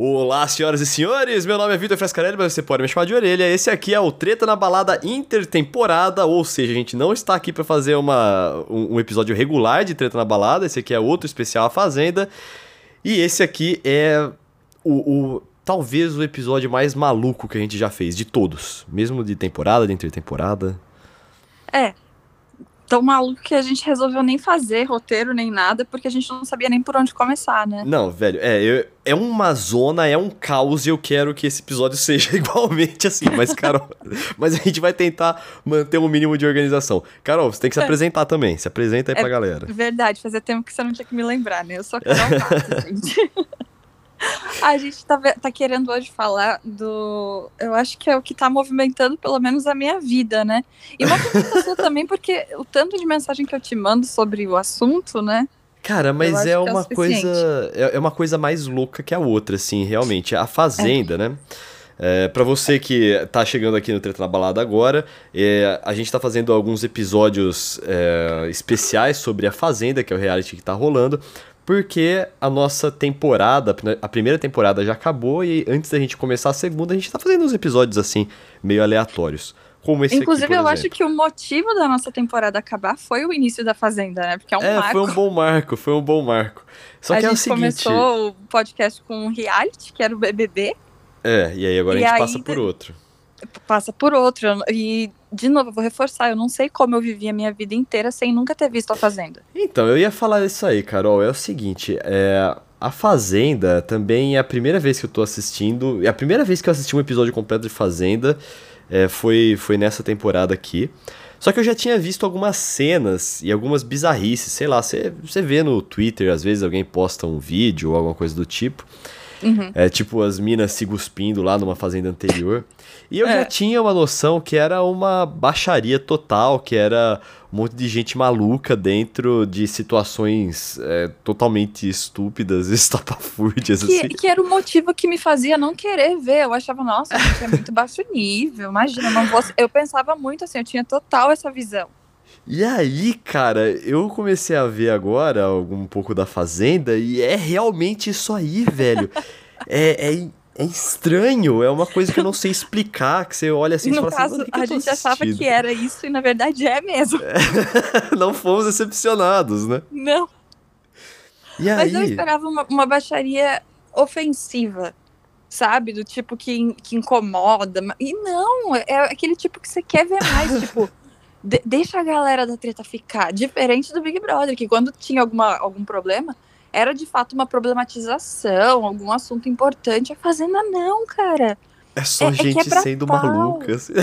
Olá, senhoras e senhores, meu nome é Vitor Frescarelli, mas você pode me chamar de orelha. Esse aqui é o Treta na Balada Intertemporada, ou seja, a gente não está aqui para fazer uma, um, episódio regular de Treta na Balada, esse aqui é outro especial A Fazenda. E esse aqui é o, o talvez o episódio mais maluco que a gente já fez, de todos, mesmo de temporada, de intertemporada. É, tão maluco que a gente resolveu nem fazer roteiro nem nada, porque a gente não sabia nem por onde começar, né? Não, velho, é, eu, é uma zona, é um caos e eu quero que esse episódio seja igualmente assim. Mas, Carol, mas a gente vai tentar manter um mínimo de organização. Carol, você tem que se é. apresentar também. Se apresenta aí é pra galera. Verdade, fazia tempo que você não tinha que me lembrar, né? Eu sou a Carol gente. A gente tá, tá, querendo hoje falar do. Eu acho que é o que tá movimentando, pelo menos, a minha vida, né? E uma pergunta sua também, porque o tanto de mensagem que eu te mando sobre o assunto, né? Cara, mas é, é uma é coisa. É, é, uma coisa mais louca que a outra, assim, realmente. A Fazenda, é. né? É, para você que tá chegando aqui no Treta na Balada agora, é, a gente tá fazendo alguns episódios é, especiais sobre a Fazenda, que é o reality que tá rolando porque a nossa temporada, a primeira temporada já acabou e antes da gente começar a segunda, a gente tá fazendo uns episódios assim, meio aleatórios. Como esse Inclusive, aqui, eu exemplo. acho que o motivo da nossa temporada acabar foi o início da Fazenda, né? Porque é um é, marco. foi um bom marco, foi um bom marco. Só a que é o seguinte... começou o podcast com um reality, que era o BBB. É, e aí agora e a gente aí, passa por outro. Passa por outro. E de novo, eu vou reforçar, eu não sei como eu vivi a minha vida inteira sem nunca ter visto a Fazenda. Então, eu ia falar isso aí, Carol. É o seguinte, é, a Fazenda também é a primeira vez que eu tô assistindo. É a primeira vez que eu assisti um episódio completo de Fazenda é, foi, foi nessa temporada aqui. Só que eu já tinha visto algumas cenas e algumas bizarrices, sei lá, você vê no Twitter, às vezes alguém posta um vídeo ou alguma coisa do tipo. Uhum. É tipo as minas se cuspindo lá numa fazenda anterior. E eu é. já tinha uma noção que era uma baixaria total, que era um monte de gente maluca dentro de situações é, totalmente estúpidas, estapafúrdias, que, assim. Que era o motivo que me fazia não querer ver. Eu achava, nossa, gente, é muito baixo nível, imagina, não vou... Eu pensava muito assim, eu tinha total essa visão. E aí, cara, eu comecei a ver agora um pouco da Fazenda e é realmente isso aí, velho. é, é, é estranho, é uma coisa que eu não sei explicar, que você olha assim e fala assim, caso, assim, a gente achava que era isso e na verdade é mesmo. É, não fomos decepcionados, né? Não. E Mas aí? eu esperava uma, uma baixaria ofensiva, sabe? Do tipo que, que incomoda. E não, é aquele tipo que você quer ver mais, tipo de, deixa a galera da treta ficar. Diferente do Big Brother, que quando tinha alguma, algum problema, era de fato uma problematização, algum assunto importante. A Fazenda não, cara. É só é, é gente é sendo maluca. Assim.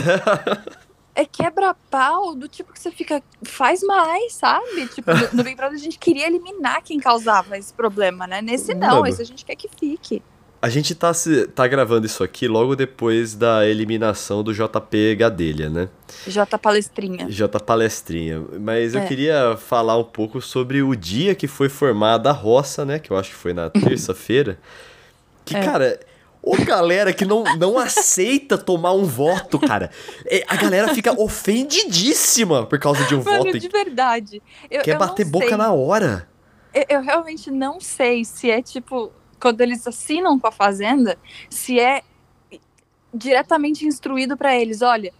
é quebra-pau do tipo que você fica, faz mais, sabe? Tipo, no, no Big Brother a gente queria eliminar quem causava esse problema, né? Nesse não, Mano. esse a gente quer que fique. A gente tá, se, tá gravando isso aqui logo depois da eliminação do JP Gadelha, né? J Palestrinha. J Palestrinha. Mas é. eu queria falar um pouco sobre o dia que foi formada a roça, né? Que eu acho que foi na terça-feira. Que, é. cara, Ô, galera que não, não aceita tomar um voto, cara. É, a galera fica ofendidíssima por causa de um Mano, voto. de verdade. Eu, quer eu bater boca sei. na hora. Eu, eu, realmente não sei se é tipo quando eles assinam com a fazenda, se é diretamente instruído para eles, olha,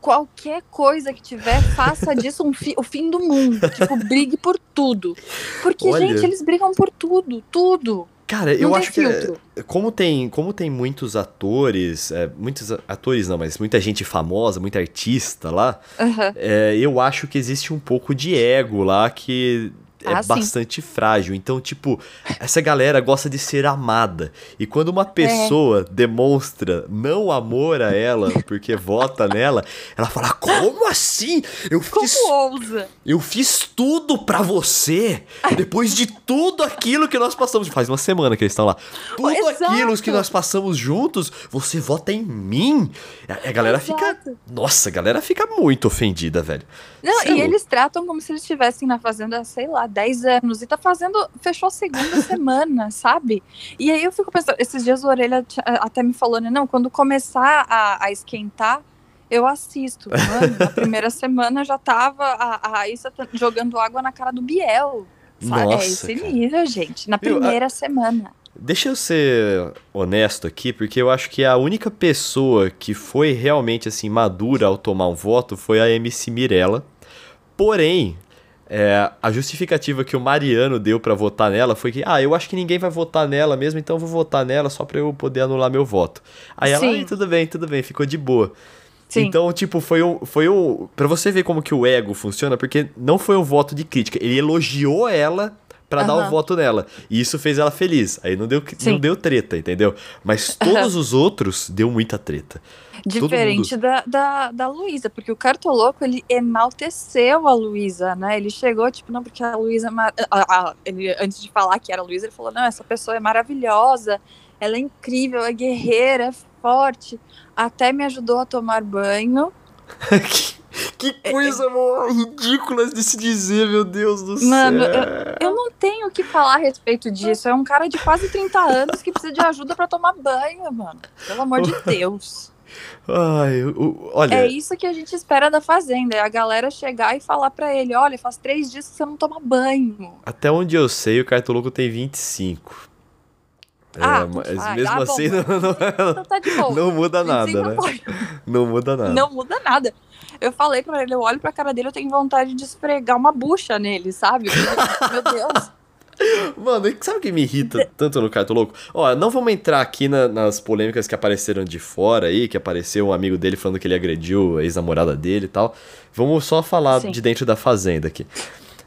qualquer coisa que tiver, faça disso um fi, o fim do mundo. Tipo, brigue por tudo. Porque, olha... gente, eles brigam por tudo, tudo. Cara, não eu acho filtro. que é, como tem, como tem muitos atores, é, muitos atores não, mas muita gente famosa, muita artista lá, uhum. é, eu acho que existe um pouco de ego lá que é ah, bastante frágil. Então, tipo, essa galera gosta de ser amada. E quando uma pessoa é. demonstra não amor a ela, porque vota nela, ela fala: Como assim? Eu Como fiz. ousa? Eu fiz tudo para você. Depois de tudo aquilo que nós passamos. Faz uma semana que eles estão lá. Tudo Exato. aquilo que nós passamos juntos, você vota em mim. A, a galera Exato. fica. Nossa, a galera fica muito ofendida, velho. Não, e eles tratam como se eles estivessem na fazenda, sei lá, 10 anos. E tá fazendo. Fechou a segunda semana, sabe? E aí eu fico pensando, esses dias o Orelha até me falou, né? Não, quando começar a, a esquentar, eu assisto. Mano, na primeira semana já tava a, a Raíssa jogando água na cara do Biel. Sabe? É Nossa, é esse cara. nível, gente. Na primeira eu, a... semana. Deixa eu ser honesto aqui, porque eu acho que a única pessoa que foi realmente assim madura ao tomar um voto foi a MC Mirella. Porém, é, a justificativa que o Mariano deu para votar nela foi que, ah, eu acho que ninguém vai votar nela mesmo, então eu vou votar nela só pra eu poder anular meu voto. Aí ela, Sim. tudo bem, tudo bem, ficou de boa. Sim. Então, tipo, foi um, foi um. Pra você ver como que o ego funciona, porque não foi um voto de crítica. Ele elogiou ela pra dar o voto nela. E isso fez ela feliz. Aí não deu, não deu treta, entendeu? Mas todos os outros deu muita treta. Diferente da, da, da Luísa, porque o Cartoloco, ele enalteceu a Luísa, né? Ele chegou, tipo, não, porque a Luísa... mar- ah, ele, antes de falar que era a Luísa, ele falou, não, essa pessoa é maravilhosa, ela é incrível, é guerreira, é forte, até me ajudou a tomar banho. Que, que coisa mó ridícula de se dizer, meu Deus do Mano, céu. Eu não tenho o que falar a respeito disso, é um cara de quase 30 anos que precisa de ajuda pra tomar banho, mano. Pelo amor de Deus. Ai, olha. É isso que a gente espera da Fazenda, é a galera chegar e falar pra ele, olha, faz três dias que você não toma banho. Até onde eu sei, o Cartoloco tem 25. Ah, é, mas mesmo tá bom, assim mas- não, não, Então tá de boa. não muda nada, 25 né? pode. Não muda nada. Não muda nada. Eu falei pra ele, eu olho pra cara dele, eu tenho vontade de esfregar uma bucha nele, sabe? Meu Deus. Mano, sabe o que me irrita tanto no Cartoloco? Ó, não vamos entrar aqui na- nas polêmicas que apareceram de fora aí, que apareceu um amigo dele falando que ele agrediu a ex-namorada dele e tal. Vamos só falar Sim. de dentro da fazenda aqui.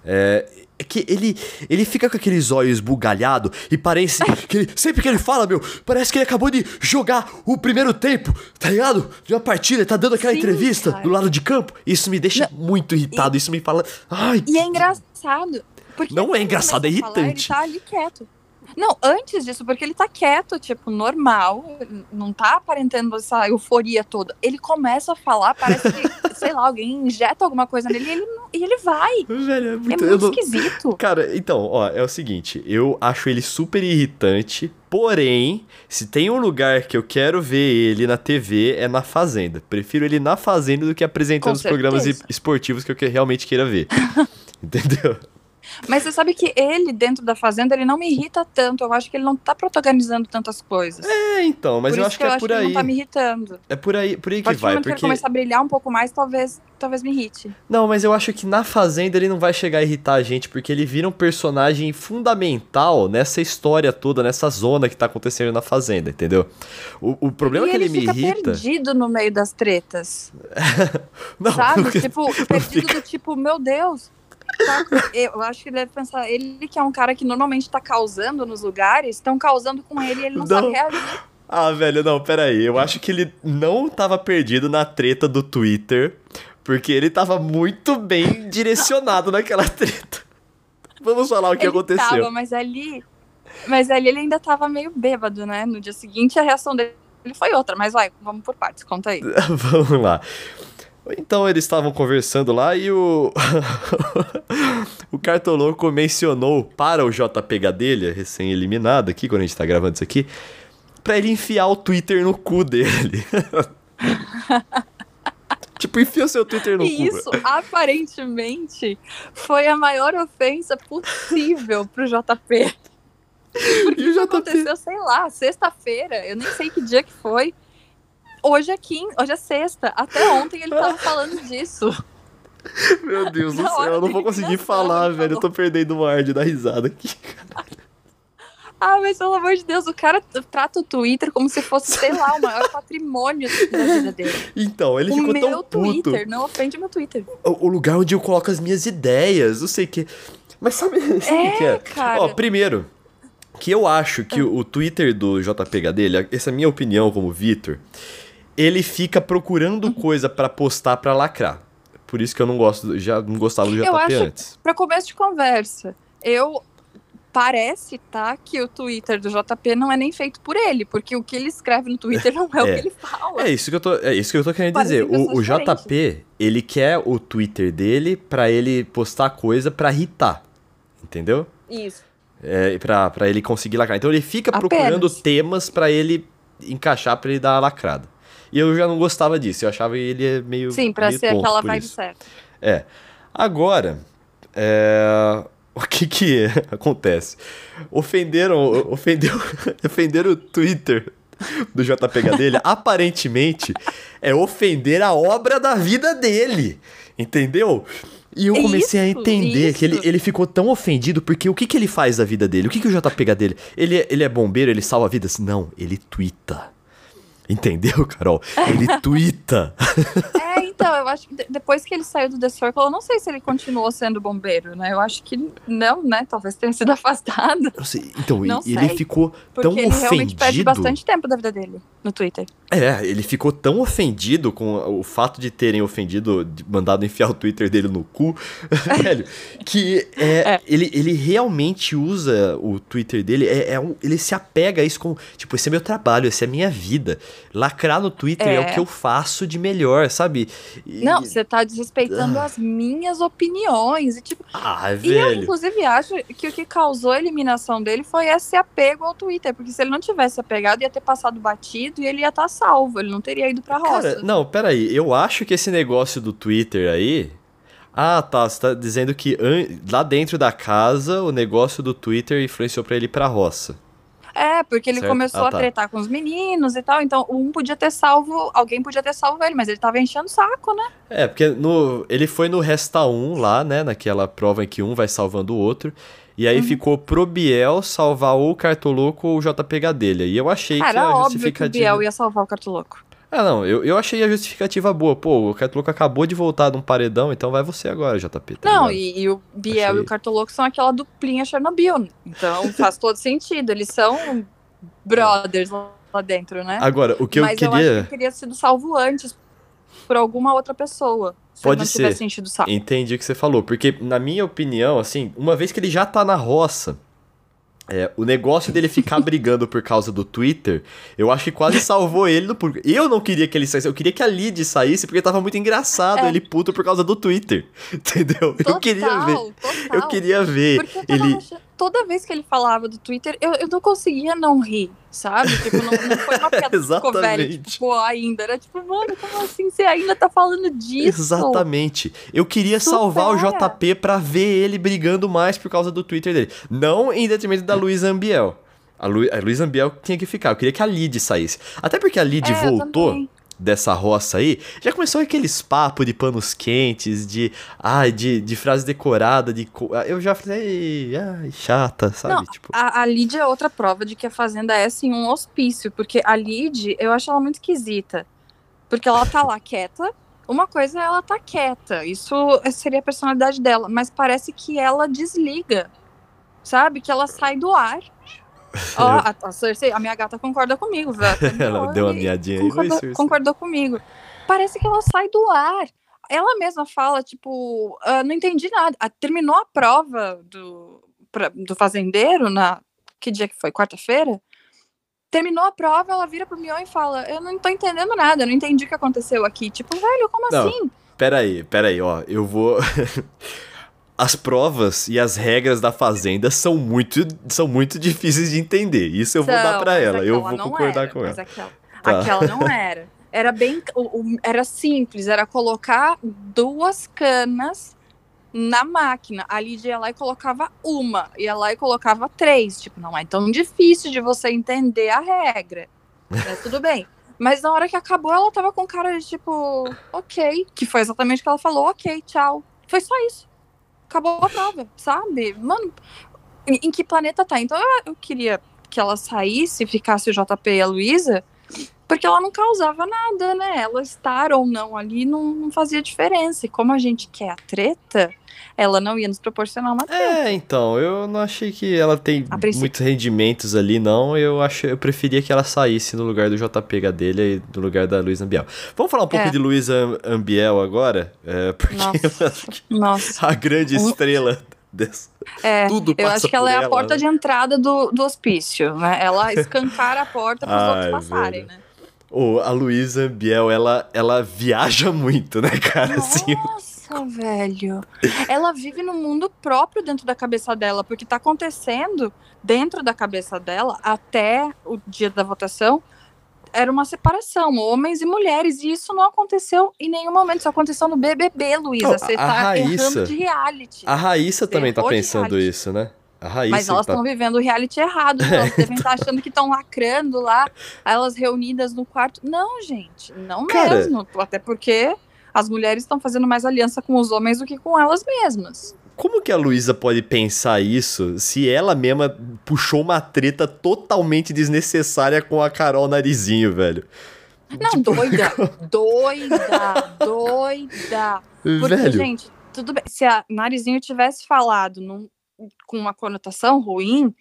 É. é que ele, ele fica com aqueles olhos bugalhados e parece que ele, sempre que ele fala, meu, parece que ele acabou de jogar o primeiro tempo, tá ligado? De uma partida, tá dando aquela Sim, entrevista cara. do lado de campo. Isso me deixa muito irritado, isso me fala. Ai, E é engraçado. Porque Não é engraçado, é a falar, irritante. ele tá ali quieto. Não, antes disso, porque ele tá quieto, tipo, normal, não tá aparentando essa euforia toda. Ele começa a falar, parece que, sei lá, alguém injeta alguma coisa nele e ele, não- e ele vai. velho, é É muito, eu muito não- esquisito. Cara, então, ó, é o seguinte, eu acho ele super irritante, porém, se tem um lugar que eu quero ver ele na TV é na Fazenda. Prefiro ele na Fazenda do que apresentando os programas esportivos que eu realmente queira ver. Entendeu? Mas você sabe que ele, dentro da Fazenda, ele não me irrita tanto. Eu acho que ele não tá protagonizando tantas coisas. É, então, mas por eu acho que, é por ele aí. não tá me irritando. É por aí, por aí que vai, momento que ele porque começar a brilhar um pouco mais, talvez, talvez me irrite. Não, mas eu acho que na Fazenda ele não vai chegar a irritar a gente, porque ele vira um personagem fundamental nessa história toda, nessa zona que tá acontecendo na Fazenda, entendeu? O, o problema e é que ele, me fica irrita. perdido no meio das tretas. Não, sabe? tipo, perdido do tipo, meu Deus. Tá- Eu acho que ele deve pensar, ele que é um cara que normalmente tá causando nos lugares, estão causando com ele e ele não, Não. sabe reagir. Ah, velho, não, peraí. Eu acho que ele não tava perdido na treta do Twitter, porque ele tava muito bem direcionado naquela treta. Vamos falar o que ele aconteceu. tava, mas ali. Mas ali ele ainda tava meio bêbado, né? No dia seguinte a reação dele foi outra, mas vai, vamos por partes, conta aí. Vamos lá. Então eles estavam conversando lá e o. o Cartoloco mencionou para o JP Gadelha, recém-eliminado aqui, quando a gente tá gravando isso aqui, pra ele enfiar o Twitter no cu dele. tipo, enfia o seu Twitter no E cu. isso, aparentemente, foi a maior ofensa possível pro JP. E o JP. aconteceu, sei lá, sexta-feira, eu nem sei que dia que foi. Hoje é quinta, hoje é sexta. Até ontem ele tava falando disso. Meu Deus do céu, eu não vou conseguir falar, velho. Eu tô perdendo o ar de dar risada aqui. Ah, mas pelo amor de Deus, o cara trata o Twitter como se fosse, sei lá, o maior patrimônio da vida dele. Então, ele o ficou meu tão puto. Twitter, não ofende o meu Twitter. O, o lugar onde eu coloco as minhas ideias, não sei o que. Mas sabe, sabe o que é? cara. Ó, primeiro, que eu acho que o, o Twitter do JPH dele, essa é a minha opinião como Vitor, ele fica procurando Uhum. coisa pra postar pra lacrar. Por isso que eu não gosto, já não gostava do JP Eu acho- antes. Pra começo de conversa, eu parece, tá, que o Twitter do JP não é nem feito por ele, porque o que ele escreve no Twitter não é, o É. que ele fala. É isso que eu tô, é isso que eu tô querendo Parecem dizer. O, o pessoas JP, ele quer o Twitter dele pra ele postar coisa pra irritar. Entendeu? Isso. É, pra, pra ele conseguir lacrar. Então ele fica Apenas. procurando temas pra ele encaixar pra ele dar a lacrada. E eu já não gostava disso, eu achava ele meio. Sim, pra meio ser aquela vibe isso. certa. É. Agora, é, o que que acontece? Ofenderam, ofendeu, ofenderam o Twitter do JPH dele, aparentemente é ofender a obra da vida dele, entendeu? E eu comecei isso, a entender isso. que ele, ele ficou tão ofendido porque o que, que ele faz da vida dele? O que, que o JPH dele? Ele, ele é bombeiro, ele salva vidas? Não, ele twitta. Entendeu, Carol? Ele twitta. É, então, eu acho que depois que ele saiu do The Circle, eu não sei se ele continuou sendo bombeiro, né? Eu acho que não, né? Talvez tenha sido afastado. Sei, então, não ele sei, ficou tão ele ofendido. Ele realmente perde bastante tempo da vida dele no Twitter. É, ele ficou tão ofendido com o fato de terem ofendido, mandado enfiar o Twitter dele no cu, velho, que é, é. Ele, ele realmente usa o Twitter dele, é, é um, ele se apega a isso como, tipo, esse é meu trabalho, essa é a minha vida. Lacrar no Twitter é, é o que eu faço de melhor, sabe? E... Não, você tá desrespeitando ah. as minhas opiniões. E, tipo, ah, velho. E eu, inclusive, acho que o que causou a eliminação dele foi esse apego ao Twitter. Porque se ele não tivesse apegado, ia ter passado batido e ele ia estar tá salvo. Ele não teria ido pra roça. Cara, não, peraí. Eu acho que esse negócio do Twitter aí. Ah, tá. Você tá dizendo que lá dentro da casa o negócio do Twitter influenciou pra ele ir pra roça. É, porque ele certo? começou ah, tá. a tretar com os meninos e tal, então um podia ter salvo, alguém podia ter salvo ele, mas ele tava enchendo o saco, né? É, porque no, ele foi no Resta 1 lá, né, naquela prova em que um vai salvando o outro, e aí uhum. ficou pro Biel salvar ou o Cartoloco ou o JPH dele, e eu achei Cara, que a óbvio justificativa... que o Biel ia salvar o Cartoloco. Ah, não, eu, eu achei a justificativa boa. Pô, o Cartoloco acabou de voltar de um paredão, então vai você agora, JP. Tá não, e, e, o Biel achei. e o Cartoloco são aquela duplinha Chernobyl. Então faz todo sentido. Eles são brothers lá dentro, né? Agora, o que eu Mas queria. Mas eu acho que teria sido salvo antes por alguma outra pessoa. Se Pode ser. Entendi o que você falou. Porque, na minha opinião, assim, uma vez que ele já tá na roça é, o negócio dele ficar brigando por causa do Twitter, eu acho que quase salvou ele. Do, eu não queria que ele saísse, eu queria que a Lid saísse, porque tava muito engraçado é. ele puto por causa do Twitter. Entendeu? Total, eu queria ver. Total. Eu queria ver. Porque ele. Achando toda vez que ele falava do Twitter, eu, eu não conseguia não rir, sabe? Tipo, não, não foi uma piada ficou velha, tipo, ainda. Era tipo, mano, como assim você ainda tá falando disso? Exatamente. Eu queria Super. salvar o JP pra ver ele brigando mais por causa do Twitter dele. Não em detrimento da Luísa Ambiel. A, Lu, a Luísa Ambiel tinha que ficar. Eu queria que a Lid saísse. Até porque a Lid é, voltou dessa roça aí, já começou aqueles papos de panos quentes, de ai, de, de frase decorada, de eu já falei, ai, chata, sabe? Não, tipo... a, a Lid é outra prova de que a fazenda é assim um hospício, porque a Lid, eu acho ela muito esquisita. Porque ela tá lá quieta, uma coisa é ela tá quieta, isso seria a personalidade dela, mas parece que ela desliga, sabe? Que ela sai do ar Ó, a, a, Cersei, a minha gata concorda comigo, velho. ela deu uma miadinha concordou, aí, concordou comigo. Parece que ela sai do ar. Ela mesma fala, tipo, uh, não entendi nada. Uh, terminou a prova do, pra, do fazendeiro na. Que dia que foi? Quarta-feira? Terminou a prova, ela vira pro Mion e fala: Eu não tô entendendo nada, eu não entendi o que aconteceu aqui. Tipo, velho, como não, assim? Peraí, peraí, ó. Eu vou. as provas e as regras da fazenda são muito, são muito difíceis de entender. Isso eu vou dar para ela. Eu vou concordar era, com ela. Aquela, tá. aquela não era. Era bem, era simples, era colocar duas canas na máquina. A Lídia ia lá e colocava uma, ia lá e colocava três. Tipo, não é tão difícil de você entender a regra. Mas tudo bem. Mas na hora que acabou, ela tava com cara de tipo, ok. Que foi exatamente o que ela falou, ok, tchau. Foi só isso acabou a prova, sabe? Mano, em, que planeta tá? Então eu, eu, queria que ela saísse, ficasse o JP e a Luísa, porque ela não causava nada, né? Ela estar ou não ali não, não fazia diferença. E como a gente quer a treta, ela não ia nos proporcionar uma treta. É, então, eu não achei que ela tem muitos rendimentos ali, não. Eu acho, eu preferia que ela saísse no lugar do JP Gadelha e no lugar da Luísa Ambiel. Vamos falar um pouco é. de Luísa Ambiel agora? É, porque nossa, nossa. a grande estrela dessa. É, Tudo eu acho que ela, é a porta né? de entrada do, do hospício, né? Ela escancara a porta para os outros passarem, velho. né? Oh, a Luísa Biel, ela, ela viaja muito, né, cara? Nossa, assim, velho. Ela vive num mundo próprio dentro da cabeça dela, porque tá acontecendo dentro da cabeça dela até o dia da votação era uma separação, homens e mulheres, e isso não aconteceu em nenhum momento, isso aconteceu no BBB, Luísa, você tá Raíssa, errando de reality. A Raíssa também tá pensando isso, né? Raíssa Mas elas estão tá... vivendo o reality errado, elas devem estar tá achando que estão lacrando lá, elas reunidas no quarto. Não, gente, não Cara... mesmo, até porque as mulheres estão fazendo mais aliança com os homens do que com elas mesmas. Como que a Luísa pode pensar isso se ela mesma puxou uma treta totalmente desnecessária com a Carol Narizinho, velho? Não, tipo... doida, doida, doida. Porque, velho. gente, tudo bem. Se a Narizinho tivesse falado num, com uma conotação ruim,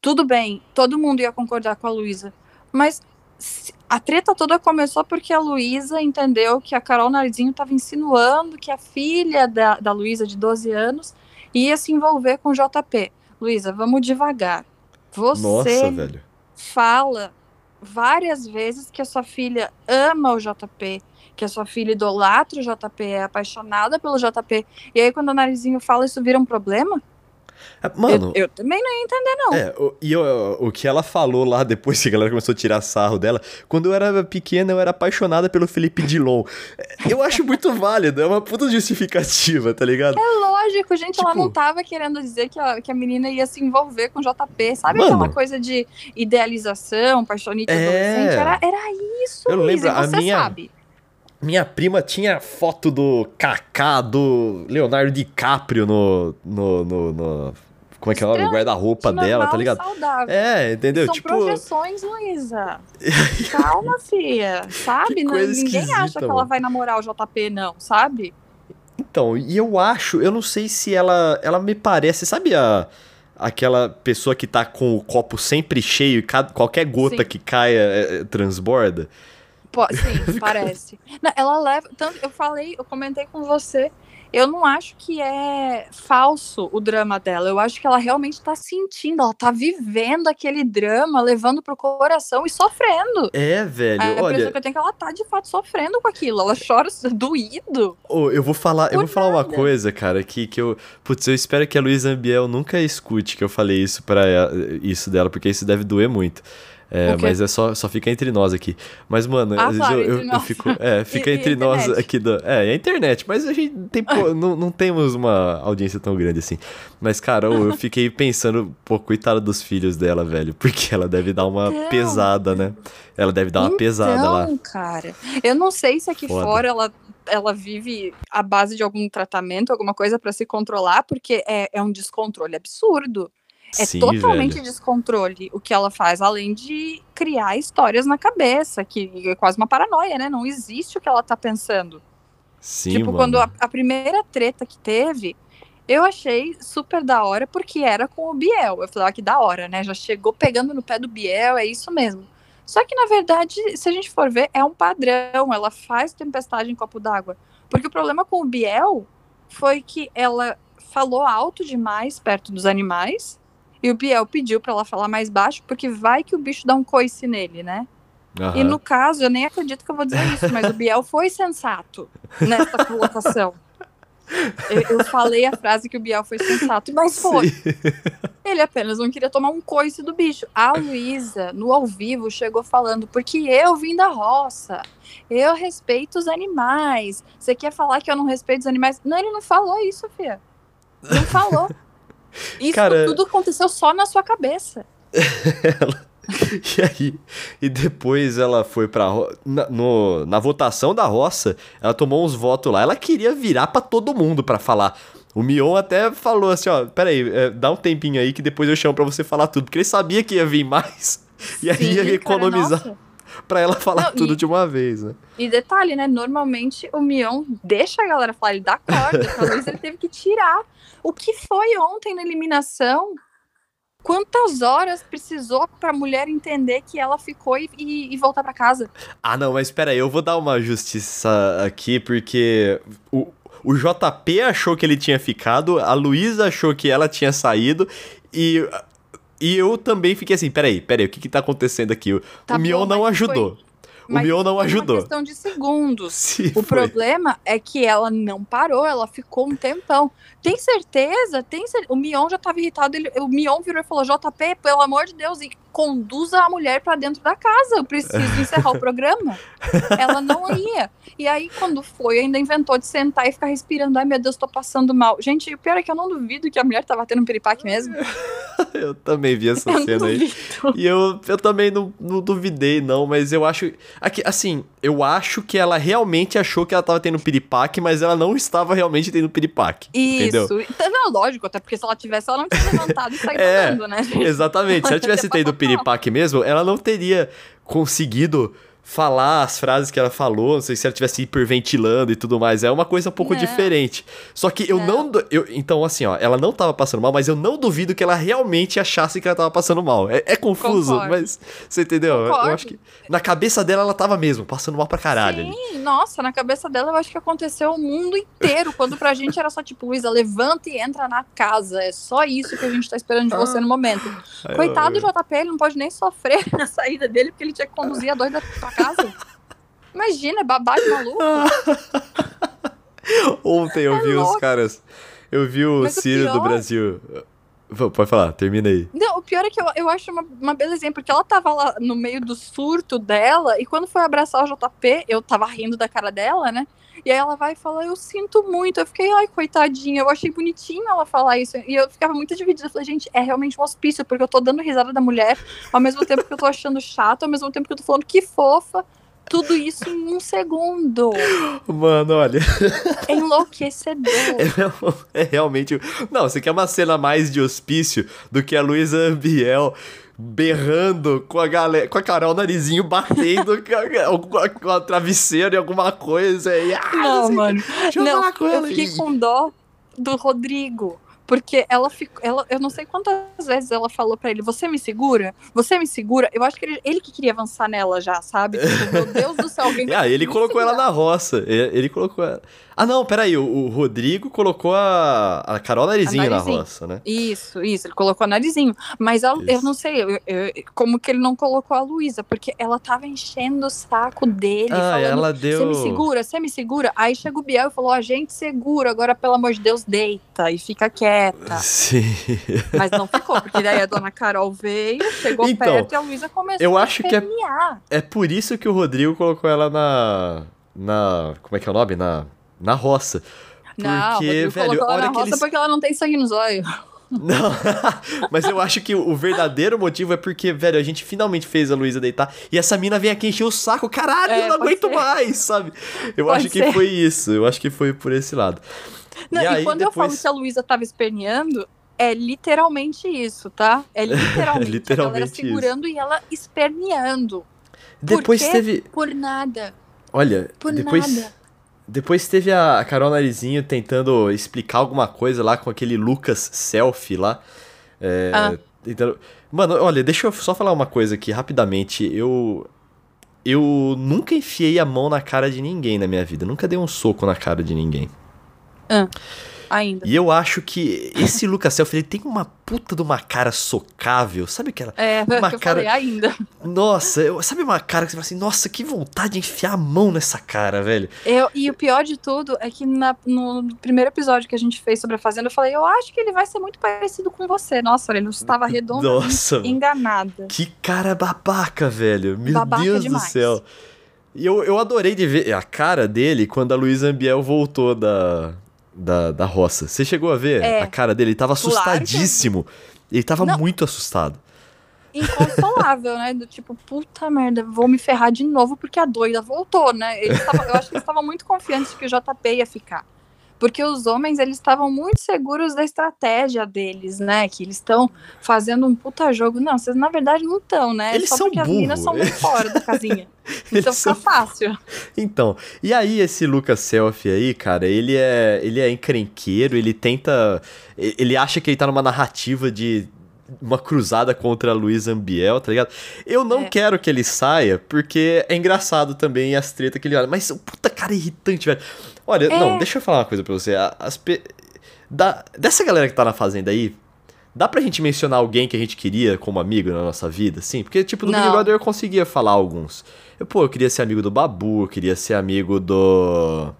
tudo bem, todo mundo ia concordar com a Luísa. Mas a treta toda começou porque a Luísa entendeu que a Carol Narizinho estava insinuando que a filha da, da Luísa, de 12 anos, ia se envolver com o JP. Luísa, vamos devagar. Você Nossa, fala várias vezes que a sua filha ama o JP, que a sua filha idolatra o JP, é apaixonada pelo JP. E aí, quando o narizinho fala, isso vira um problema? Mano. Eu, eu, também não ia entender, não. É, o, e eu, o que ela falou lá depois que a galera começou a tirar sarro dela, quando eu era pequena, eu era apaixonada pelo Felipe Dilon. É, eu acho muito válido, é uma puta justificativa, tá ligado? É lógico, gente, tipo, ela não tava querendo dizer que a, que a menina ia se envolver com JP. Sabe mano, aquela coisa de idealização, paixonite é... adolescente? Era, era isso, eu Luiz, lembro, a minha... sabe. Minha prima tinha foto do Kaká, do Leonardo DiCaprio no. no, no, no como é que é o nome? guarda-roupa dela, tá ligado? Saudável. É, entendeu? São tipo... projeções, Luísa. Calma, filha. Sabe? Não, ninguém acha que ela vai namorar o JP, não, sabe? Então, e eu acho, eu não sei se ela. Ela me parece, sabe a. Aquela pessoa que tá com o copo sempre cheio e qualquer gota Sim. que caia é, é transborda? Pô, sim, parece. Não, ela leva. Tanto, eu falei, eu comentei com você. Eu não acho que é falso o drama dela. Eu acho que ela realmente tá sentindo, ela tá vivendo aquele drama, levando pro coração e sofrendo. É, velho. A olha, que eu tenho que ela tá de fato sofrendo com aquilo. Ela chora doído. Oh, eu vou falar, eu vou falar uma coisa, cara, que, que eu. Putz, eu espero que a Luísa Ambiel nunca escute que eu falei isso para isso dela, porque isso deve doer muito. É, mas é só, só fica entre nós aqui. Mas, mano, ah, às vezes eu, eu, eu, fico. É, fica e, entre e nós aqui. Do, é, é a internet, mas a gente tem, não, não temos uma audiência tão grande assim. Mas, cara, eu, eu fiquei pensando, pô, coitada dos filhos dela, velho. Porque ela deve dar uma então, pesada, né? Ela deve dar uma então, pesada lá. cara. Eu não sei se aqui Foda. fora ela ela vive à base de algum tratamento, alguma coisa para se controlar, porque é, é um descontrole absurdo. É Sim, totalmente velho. descontrole o que ela faz, além de criar histórias na cabeça, que é quase uma paranoia, né? Não existe o que ela tá pensando. Sim, tipo, mano. quando a, a, primeira treta que teve, eu achei super da hora, porque era com o Biel. Eu falei, ah, que da hora, né? Já chegou pegando no pé do Biel, é isso mesmo. Só que, na verdade, se a gente for ver, é um padrão. Ela faz tempestade em copo d'água. Porque o problema com o Biel foi que ela falou alto demais perto dos animais e o Biel pediu para ela falar mais baixo, porque vai que o bicho dá um coice nele, né? Uhum. E no caso, eu nem acredito que eu vou dizer isso, mas o Biel foi sensato nessa colocação. Eu, eu, falei a frase que o Biel foi sensato, mas foi. Sim. Ele apenas não queria tomar um coice do bicho. A Luísa, no ao vivo, chegou falando, porque eu vim da roça, eu respeito os animais. Você quer falar que eu não respeito os animais? Não, ele não falou isso, Fia. Não falou. Isso Cara... tudo aconteceu só na sua cabeça. ela... E aí, e depois ela foi pra. Na, no, na votação da roça, ela tomou uns votos lá. Ela queria virar para todo mundo para falar. O Mion até falou assim: ó, peraí, é, dá um tempinho aí que depois eu chamo pra você falar tudo. Porque ele sabia que ia vir mais. E aí ia economizar. Cara, pra ela falar Não, tudo e, de uma vez, né? E detalhe, né? Normalmente o Mion deixa a galera falar, ele dá corda. Talvez ele teve que tirar o que foi ontem na eliminação? Quantas horas precisou para a mulher entender que ela ficou e, e, e voltar para casa? Ah, não, mas espera aí, eu vou dar uma justiça aqui, porque o, o JP achou que ele tinha ficado, a Luísa achou que ela tinha saído e e eu também fiquei assim, peraí, peraí, o que que tá acontecendo aqui? Tá o Mion não ajudou. Foi, o Mion não ajudou. Uma questão de segundos. O foi. problema é que ela não parou, ela ficou um tempão. Tem certeza? Tem cer... O Mion já estava irritado. Ele... O Mion virou e falou: JP, pelo amor de Deus, e conduza a mulher para dentro da casa. Eu preciso encerrar o programa. Ela não ia. E aí, quando foi, ainda inventou de sentar e ficar respirando. Ai, meu Deus, tô passando mal. Gente, o pior é que eu não duvido que a mulher tava tendo um piripaque mesmo. eu também vi essa Eu cena aí. E eu, eu também não, não duvidei, não, mas eu acho. Aqui, assim, eu acho que ela realmente achou que ela tava tendo piripaque, mas ela não estava realmente tendo piripaque. Entendeu? Isso. Então, não, lógico, até porque se ela tivesse, ela não tinha levantado e saído É, andando, né, gente? Exatamente. Se ela tivesse tendo piripaque mesmo, ela não teria conseguido falar as frases que ela falou, não sei se ela tivesse hiperventilando e tudo mais. É uma coisa um pouco Não. diferente. Só que eu não. Não. eu, então, assim, ó, ela não tava passando mal, mas eu não duvido que ela realmente achasse que ela tava passando mal. É, é confuso, Concordo. mas você entendeu? Eu- Eu Concordo. acho que na cabeça dela ela tava mesmo, passando mal pra caralho ali. Sim, nossa, na cabeça dela eu acho que aconteceu o mundo inteiro, quando pra gente era só tipo, Luísa, levanta e entra na casa. É só isso que a gente tá esperando de você no momento. Coitado do JP, ele não pode nem sofrer na saída dele, porque ele tinha que conduzir a doida pra casa. Imagina, babado maluco. Ontem eu É vi os louco. caras. Eu vi o Mas Ciro do pior- Brasil. Vamos, Pode falar, termina aí. Não, o pior é que eu, eu acho uma, uma belezinha, porque ela tava lá no meio do surto dela, e quando foi abraçar o JP, eu tava rindo da cara dela, né? E aí ela vai e fala, eu sinto muito. Eu fiquei, ai, coitadinha, eu achei bonitinho ela falar isso. E eu ficava muito dividida. Eu falei, gente, é realmente um hospício, porque eu tô dando risada da mulher, ao mesmo tempo que eu tô achando chato, ao mesmo tempo que eu tô falando que fofa. Tudo isso em um segundo. Mano, olha. É enlouquecedor. É, realmente. Não, você quer uma cena mais de hospício do que a Luísa Ambiel berrando com a galera, com a Carol Narizinho batendo com, a, com a travesseiro e alguma coisa. E, ah, Não, o mano. Deixa eu Não, falar com eu ela. fiquei E- com dó do Rodrigo. Porque ela ficou. Ela, eu não sei quantas vezes ela falou pra ele: Você me segura? Você me segura? Eu acho que ele, ele que queria avançar nela já, sabe? Tipo, meu Deus do céu, alguém Ah, ele colocou ela segurar. na roça. Ele, ele colocou ela. Ah, não, peraí. O, o Rodrigo colocou a, a Carol Narizinho na Narizinho. roça, né? Isso, isso, ele colocou o narizinho. Mas a- eu não sei eu- eu- como que ele não colocou a Luísa, porque ela tava enchendo o saco dele, Ah, falando. ela Você deu. me segura, você me segura. Aí chega o Biel e falou: A gente segura, agora pelo amor de Deus, deita e fica quieta. Sim. Mas não ficou, porque daí a dona Carol veio, chegou Então, perto e a Luísa começou eu a acho que é-. É por isso que o Rodrigo colocou ela na. Na. Como é que é o nome? Na. Na roça. Não, Porque, Rodrigo velho, colocou a ela na que roça eles- porque ela não tem sangue nos olhos. Não, mas eu acho que o verdadeiro motivo é porque, velho, a gente finalmente fez a Luísa deitar e essa mina vem aqui encher o saco, caralho, É, eu não aguento ser. mais, sabe? Eu Pode acho que ser. foi isso, eu acho que foi por esse lado. Não, e e, aí quando eu falo depois. que a Luísa tava esperneando, é literalmente isso, tá? É literalmente, literalmente a galera isso. segurando e ela esperneando. Depois quê? teve. Por nada, Olha, por depois. nada. Depois teve a Carol Narizinho tentando explicar alguma coisa lá com aquele Lucas Selfie lá. É, Ah. tentando- Mano, olha, deixa eu só falar uma coisa aqui rapidamente. Eu. Eu nunca enfiei a mão na cara de ninguém na minha vida. Nunca dei um soco na cara de ninguém. Ainda. E eu acho que esse Lucas Selfie, ele tem uma puta de uma cara socável. Sabe aquela. É, Uma que eu cara- falei ainda. Nossa, eu- sabe uma cara que você fala assim, nossa, que vontade de enfiar a mão nessa cara, velho. Eu, e o pior de tudo é que na- no primeiro episódio que a gente fez sobre a Fazenda, eu falei, eu acho que ele vai ser muito parecido com você. Nossa, ele estava redondo Nossa, enganada. Que cara babaca, velho. Meu Babaca Deus demais. do céu. E eu, eu adorei de ver a cara dele quando a Luísa Ambiel voltou da, da, da roça. Você chegou a ver É. a cara dele? Ele tava Claro que assustadíssimo. Ele tava Não. muito assustado. Inconsolável, né? Do tipo, puta merda, vou me ferrar de novo porque a doida voltou, né? Tavam- eu acho que eles estavam muito confiantes de que o JP ia ficar. Porque os homens, eles estavam muito seguros da estratégia deles, né? Que eles estão fazendo um puta jogo. Não, vocês na verdade não estão, né? Eles Só são porque as burro. minas são muito fora da casinha. Então são- fica fácil. Então, e aí esse Lucas Selfie aí, cara, ele é, ele é encrenqueiro, ele tenta, ele acha que ele tá numa narrativa de uma cruzada contra a Luísa Ambiel, tá ligado? Eu não É. quero que ele saia, porque é engraçado também as tretas que ele olha, mas puta cara irritante, velho. Olha, É. não, deixa eu falar uma coisa pra você, as pe- da, dessa galera que tá na fazenda aí, Dá pra gente mencionar alguém que a gente queria como amigo na nossa vida, sim? Porque, tipo, Big Não. Brother eu conseguia falar alguns. Eu, pô, eu queria ser amigo do Babu, eu queria ser amigo do.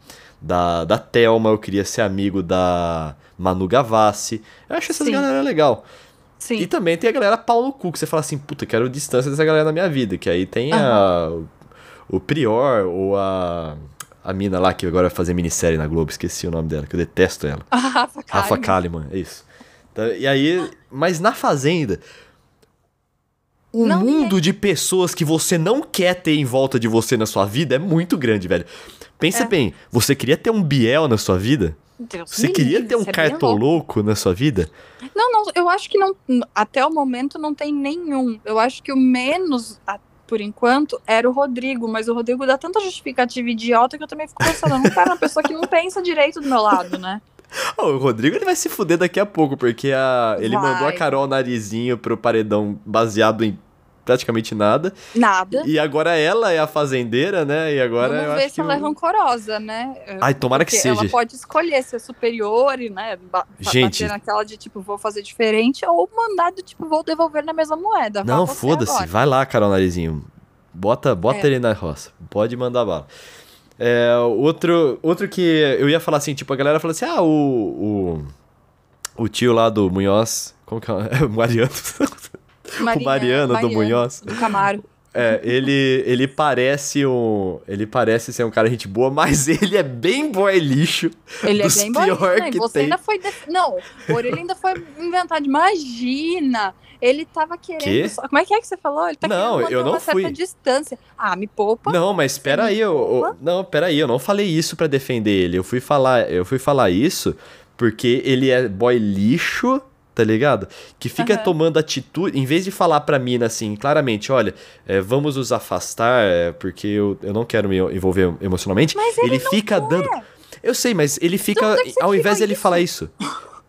Da, da Thelma, eu queria ser amigo da Manu Gavassi. Eu acho essas Sim. galera legal. Sim. E também tem a galera pau no cu, que você fala assim, puta, quero distância dessa galera na minha vida. Que aí tem a, o Prior ou a, a mina lá que agora vai fazer minissérie na Globo, esqueci o nome dela, que eu detesto ela. A Rafa Rafa Kalimann. Kalimann, é isso. Então, e aí, mas na Fazenda, o Não, mundo de pessoas que você não quer ter em volta de você na sua vida é muito grande, velho. Pensa É. bem, você queria ter um Biel na sua vida? Deus Você queria livre, ter um é cartoloco na sua vida? Não, não, eu acho que não. Até o momento não tem nenhum. Eu acho que o menos, por enquanto, era o Rodrigo, mas o Rodrigo dá tanta justificativa idiota que eu também fico pensando, não quero uma pessoa que não pensa direito do meu lado, né? Ó, o Rodrigo ele vai se fuder daqui a pouco, porque a, ele Vai. mandou a Carol Narizinho pro paredão baseado em praticamente nada. Nada. E agora ela é a fazendeira, né? E agora eu Vamos ver se que. ela é o- rancorosa, né? Ai, tomara que Porque seja. Ela pode escolher ser superior e, né, ba- Gente. bater naquela de tipo, vou fazer diferente, ou mandar do tipo, vou devolver na mesma moeda. Não, foda-se. Vai lá, Carol Narizinho. Bota, bota É. ele na roça. Pode mandar bala. É, outro, outro que eu ia falar assim, tipo, a galera fala assim, ah, o, o, o tio lá do Munhoz, como que é? o Mariano. Mariano do Munhoz. Do Camaro. É, ele, ele parece um. Ele parece ser um cara gente boa, mas ele é bem boy lixo. Ele é bem bonito, né? que Você tem. ainda foi. def- Não, o Orelha ainda foi inventado. Imagina! Ele tava querendo. Só- Como é que é que você falou? Ele tá Não, querendo eu não uma certa fui. distância. Ah, me poupa. Não, mas espera aí, eu, eu- não, pera aí, eu não falei isso pra defender ele. Eu fui falar, eu fui falar isso porque ele é boy lixo, tá ligado? Que fica Aham. tomando atitude, em vez de falar pra mina assim, claramente, olha, é, vamos nos afastar é, porque eu, eu não quero me envolver emocionalmente. Mas ele não fica dando. Eu sei, mas ele fica, que você ao invés dele isso? falar isso.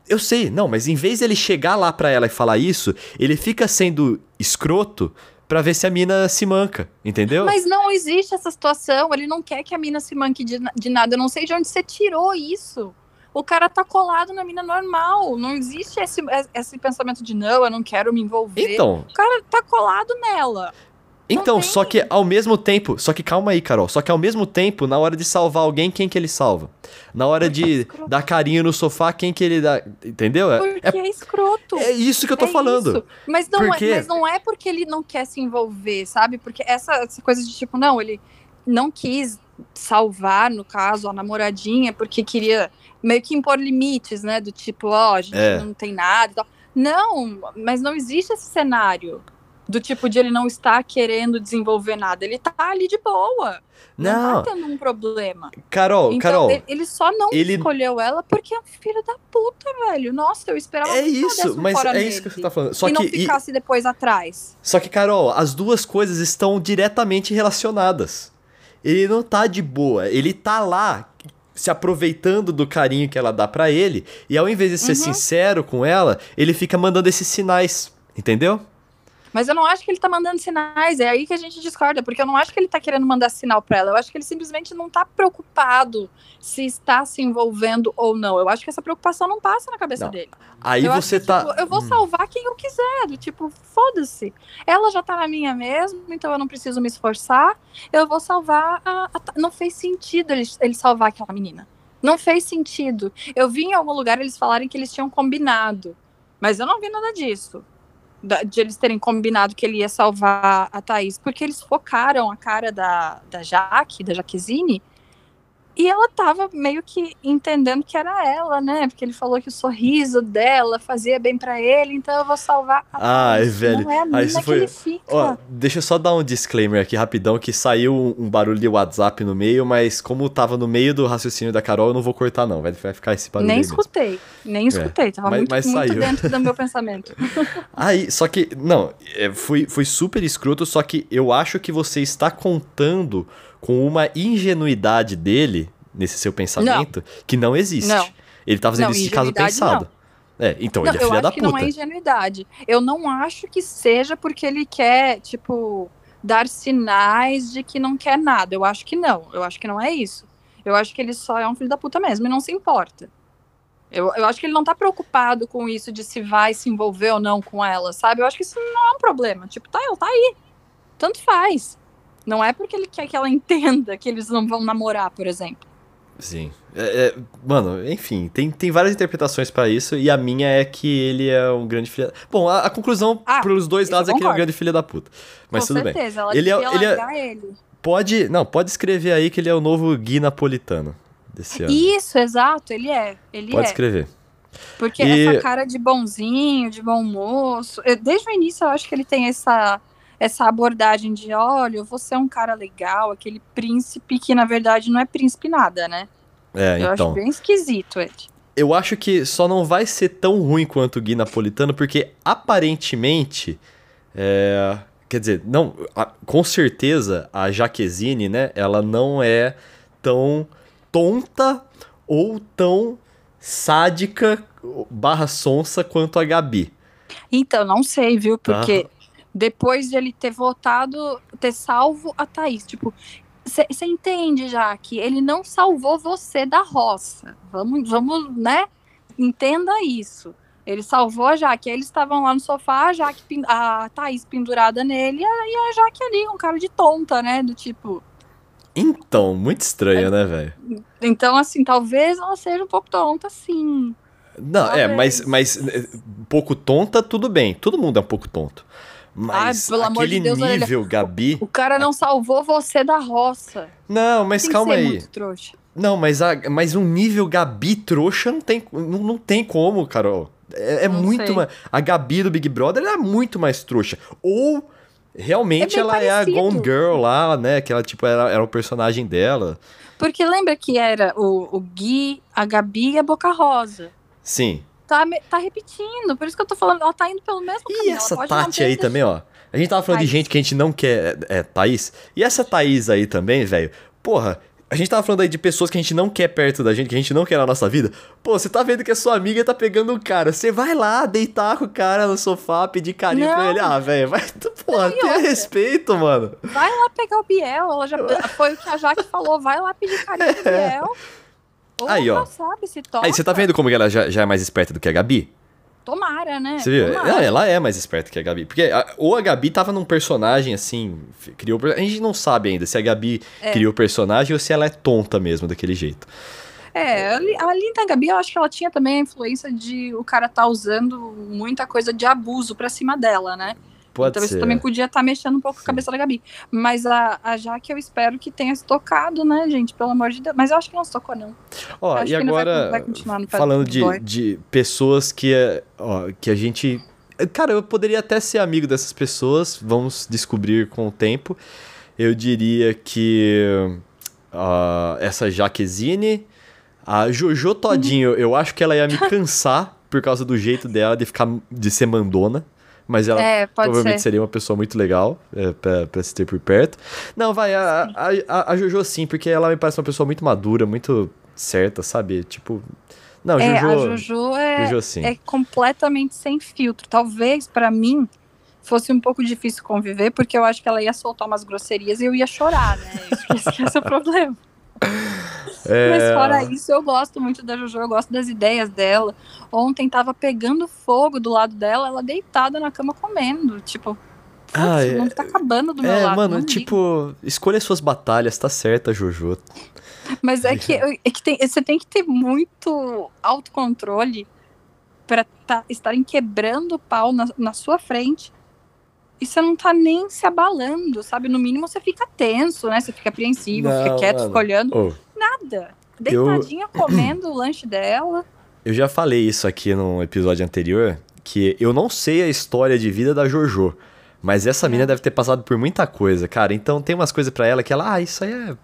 Eu sei, não, mas em vez dele chegar lá pra ela e falar isso, ele fica sendo escroto pra ver se a mina se manca, entendeu? Mas não existe essa situação. Ele não quer que a mina se manque de, de nada. Eu não sei de onde você tirou isso. O cara tá colado na mina normal. Não existe esse, esse pensamento de não, eu não quero me envolver. Então, O cara tá colado nela. Então, só que ao mesmo tempo, só que calma aí, Carol, só que ao mesmo tempo, na hora de salvar alguém, quem que ele salva? Na hora de escroto. dar carinho no sofá, quem que ele dá, entendeu? É, Porque é, escroto. é isso que eu tô É falando. isso. Mas não, é, quê? mas não é porque ele não quer se envolver, sabe? Porque essa, essa coisa de tipo, não, ele não quis salvar, no caso, a namoradinha, porque queria meio que impor limites, né? Do tipo, ó, a gente É. não tem nada e tal. Não, mas não existe esse cenário. Do tipo de ele não estar querendo desenvolver nada. Ele tá ali de boa. Não, Não, tá tendo um problema. Carol, Então, Carol, ele, ele só não ele- escolheu ela porque é um filho da puta, velho. Nossa, eu esperava é que isso, um mas fora é isso que você tá falando. Só e não que, e- ficasse depois atrás. só que, Carol, as duas coisas estão diretamente relacionadas. Ele não tá de boa, ele tá lá se aproveitando do carinho que ela dá pra ele, e ao invés de ser Uhum. sincero com ela, ele fica mandando esses sinais, entendeu? Mas eu não acho que ele tá mandando sinais. É aí que a gente discorda, porque eu não acho que ele tá querendo mandar sinal pra ela. Eu acho que ele simplesmente não tá preocupado se está se envolvendo ou não. Eu acho que essa preocupação não passa na cabeça Não. dele. Aí eu você que, tá. tipo, eu vou Hum. salvar quem eu quiser. Do tipo, foda-se. Ela já tá na minha mesmo, então eu não preciso me esforçar. Eu vou salvar a. a- não fez sentido ele, ele salvar aquela menina. Não fez sentido. Eu vi em algum lugar eles falarem que eles tinham combinado. Mas eu não vi nada disso. De eles terem combinado que ele ia salvar a Thaís. Porque eles focaram a cara da, da Jaque, da Jaquezine. E ela tava meio que entendendo que era ela, né? Porque ele falou que o sorriso dela fazia bem pra ele, então eu vou salvar a Ai, velho. Não é a mina isso que foi- ele fica. Ó, deixa eu só dar um disclaimer aqui rapidão, que saiu um, barulho de WhatsApp no meio, mas como tava no meio do raciocínio da Carol, eu não vou cortar não, vai, vai ficar esse barulho nem aí mesmo. escutei, nem escutei. Tava É, mas- muito, mas muito dentro do meu pensamento. Aí, só que, não, é, foi, foi super escroto, só que eu acho que você está contando com uma ingenuidade dele, nesse seu pensamento, que não existe. Não. Ele tá fazendo Não, isso de caso pensado. É, então não, ele é eu filha acho da que puta. não é ingenuidade. Eu não acho que seja porque ele quer, tipo, dar sinais de que não quer nada. Eu acho que não. Eu acho que não é isso. Eu acho que ele só é um filho da puta mesmo e não se importa. Eu, eu acho que ele não tá preocupado com isso de se vai se envolver ou não com ela, sabe? Eu acho que isso não é um problema. Tipo, tá, ela tá aí. Tanto faz. Não é porque ele quer que ela entenda que eles não vão namorar, por exemplo. Sim. É, é, mano, enfim, tem, tem várias interpretações pra isso, e a minha é que ele é um grande filho. Bom, a, a conclusão Ah, pros dois lados é que ele é um grande filho da puta. Mas Com tudo bem. certeza, ela Ele é- ele é- ele. Pode. Não, pode escrever aí que ele é o novo Gui Napolitano desse ano. Isso, exato, ele é. Ele Pode é. escrever. Porque E- essa cara de bonzinho, de bom moço. eu- desde o início eu acho que ele tem essa, essa abordagem de: olha, você é um cara legal, aquele príncipe que na verdade não é príncipe nada, né? É, eu então. acho bem esquisito ele. Eu acho que só não vai ser tão ruim quanto o Gui Napolitano, porque aparentemente. é, quer dizer, não, a- com certeza a Jaquezine, né? Ela não é tão tonta ou tão sádica barra sonsa quanto a Gabi. Então, não sei, viu? Porque depois de ele ter votado, ter salvo a Thaís, tipo, você entende já que ele não salvou você da roça. Vamos, vamos, né? Entenda isso. Ele salvou a Jaque. Aí eles estavam lá no sofá, a, Jaque, a Thaís pendurada nele, e a, Jaque ali, um cara de tonta, né? Do tipo. Então, muito estranho, né, velho? Então, assim, talvez ela seja um pouco tonta, sim. Não, é, mas, Talvez. mas é, um pouco tonta, tudo bem. Todo mundo é um pouco tonto. Mas pelo amor aquele de Deus, olha, nível, Gabi. O cara não salvou você da roça. Não, mas Tem calma aí. Não, mas, a, mas um nível Gabi trouxa não tem, não, não tem como, Carol. É, é muito mais. A Gabi do Big Brother ela é muito mais trouxa. Ou realmente É ela é a parecido. Gone Girl lá, né? Que ela, tipo, era, era o personagem dela. Porque lembra que era o, o Gui, a Gabi e a Boca Rosa. Sim. Tá, tá repetindo, por isso que eu tô falando, ela tá indo pelo mesmo E caminho. ela essa Tati aí também, ó. A gente tava falando de Thaís. gente que a gente não quer. É, Thaís. E essa Thaís aí também, velho. Porra, a gente tava falando aí de pessoas que a gente não quer perto da gente, que a gente não quer na nossa vida. Pô, você tá vendo que a sua amiga tá pegando um cara. Você vai lá deitar com o cara no sofá, pedir carinho pra Não. ele. Ah, velho, vai. Porra, e tenha respeito, mano. Vai lá pegar o Biel, ela já foi o que a Jaque falou, vai lá pedir carinho pro Biel. Ou Aí, ó. sabe, se toca. Aí, você tá vendo como ela já, já é mais esperta do que a Gabi? Tomara, né? Você viu? Tomara. Ela, é mais esperta que a Gabi. Porque a- ou a Gabi tava num personagem assim, criou. A gente não sabe ainda se a Gabi É. criou o personagem ou se ela é tonta mesmo daquele jeito. É, ali, ali na Gabi eu acho que ela tinha também a influência de o cara tá usando muita coisa de abuso pra cima dela, né? Pode então ser. isso também podia estar mexendo um pouco com a cabeça da Gabi. Mas a, a Jaque eu espero que tenha se tocado, né, gente? Pelo amor de Deus. Mas eu acho que não se tocou, não. Ó, e vai- agora, vai falando de, Boy. de pessoas que, é- ó, que a gente. Cara, eu poderia até ser amigo dessas pessoas, vamos descobrir com o tempo. Eu diria que ah, essa Jaquezine, a Jojo Todinho, eu acho que ela ia me cansar por causa do jeito dela de ficar de ser mandona. Mas ela é, provavelmente ser. seria uma pessoa muito legal é, pra, pra se ter por perto. Não, vai, a, a, a, a Jojo sim, porque ela me parece uma pessoa muito madura, muito certa, sabe? Tipo. Não, É, Jojo. a Jojo é, Jojo sim. é completamente sem filtro. Talvez, pra mim, fosse um pouco difícil conviver, porque eu acho que ela ia soltar umas grosserias e eu ia chorar, né? Esse que esse é o problema. É, Mas fora isso, eu gosto muito da Jojo, eu gosto das ideias dela. Ontem tava pegando fogo do lado dela, ela deitada na cama comendo. Tipo, Ah, é- o mundo tá acabando do meu É, lado. mano, tipo, escolha suas batalhas, tá certa, Jojo. Mas é que, é que tem, você tem que ter muito autocontrole pra tá, estarem quebrando o pau na, na sua frente e você não tá nem se abalando, sabe? No mínimo você fica tenso, né? Você fica apreensivo, Não, fica quieto, mano. fica olhando. Ô, Nada. Eu- Deitadinha comendo o lanche dela. eu já falei isso aqui num episódio anterior, que eu não sei a história de vida da Jojo, mas essa É. mina deve ter passado por muita coisa, cara. Então tem umas coisas pra ela que ela, ah, isso aí é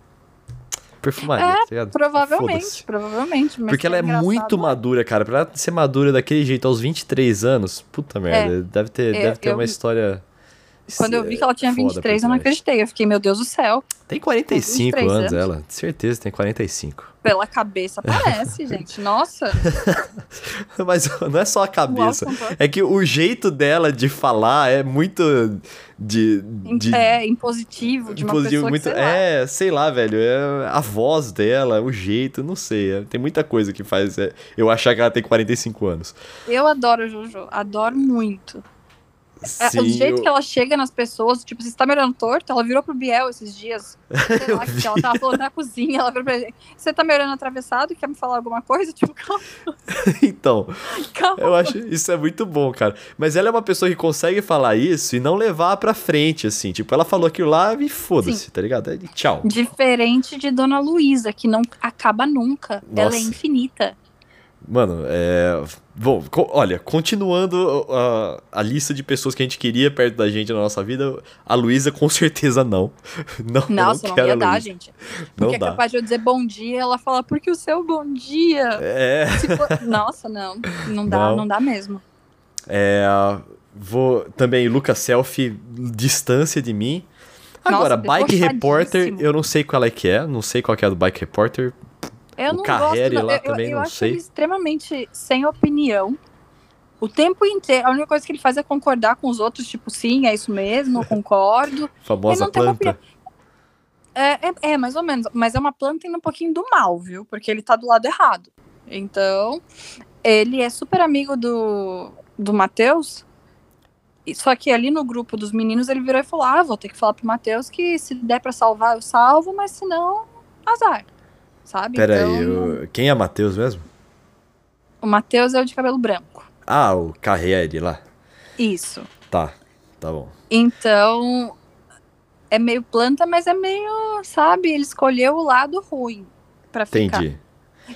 perfumaria, tá ligado? Provavelmente, provavelmente. Porque ela é muito né? madura, cara. Pra ela ser madura daquele jeito aos 23 anos, puta merda. deve ter, É, deve ter eu- uma história. Quando eu vi que ela tinha foda por 23, eu não acreditei. Eu fiquei, meu Deus do céu. Tem 45 23 anos, anos. ela. Certeza, tem 45. Pela cabeça parece, gente. Nossa. Mas não é só a cabeça. É que o jeito dela de falar é muito de. de É, impositivo de uma impositivo, pessoa muito, que, sei lá, É, sei lá, velho. É a voz dela, o jeito, não sei. é- tem muita coisa que faz é, eu achar que ela tem 45 anos. Eu adoro a Jojo, adoro muito. É, Sim, o jeito eu- que ela chega nas pessoas, tipo, você está me olhando torto, ela virou pro Biel esses dias. Sei lá, que ela tava falando na cozinha, ela virou pra ele. Você tá me olhando atravessado e quer me falar alguma coisa? Tipo, calma, Então, calma. eu acho isso é muito bom, cara. Mas ela é uma pessoa que consegue falar isso e não levar pra frente, assim. Tipo, ela falou aquilo lá e foda-se, tá ligado? Aí, tchau. Diferente de Dona Luísa, que não acaba nunca. Ela é Nossa. infinita. Mano, é. Bom, co- olha, continuando a, a lista de pessoas que a gente queria perto da gente na nossa vida, a Luísa com certeza não. Não, Nossa, não não, ia dar, gente. Não Porque é dá. capaz de eu dizer bom dia, ela fala, porque o seu bom dia. É, Tipo, nossa, não. Não dá, Não. não, dá mesmo. é. Vou. Também, Lucas Selfie, distância de mim. Agora, Nossa, Bike Repórter, debochadíssimo. eu não sei qual é que é, não sei qual que é a do Bike Repórter. Eu O não Carrere gosto, lá eu, também, eu, eu não acho sei. ele extremamente sem opinião. O tempo inteiro, a única coisa que ele faz é concordar com os outros, tipo, sim, é isso mesmo, eu concordo. Famosa planta. É, é, é, mais ou menos, mas é uma planta indo um pouquinho do mal, viu? Porque ele tá do lado errado. Então, ele é super amigo do, do Matheus. Só que ali no grupo dos meninos ele virou e falou: Ah, vou ter que falar pro Matheus que se der pra salvar, eu salvo, mas se não, azar. Sabe? Pera então, eu- quem é Matheus mesmo? O Matheus é o de cabelo branco. Ah, o Carreire lá. Isso. Tá, tá bom. Então, é meio planta, mas é meio, sabe? Ele escolheu o lado ruim pra ficar. Entendi.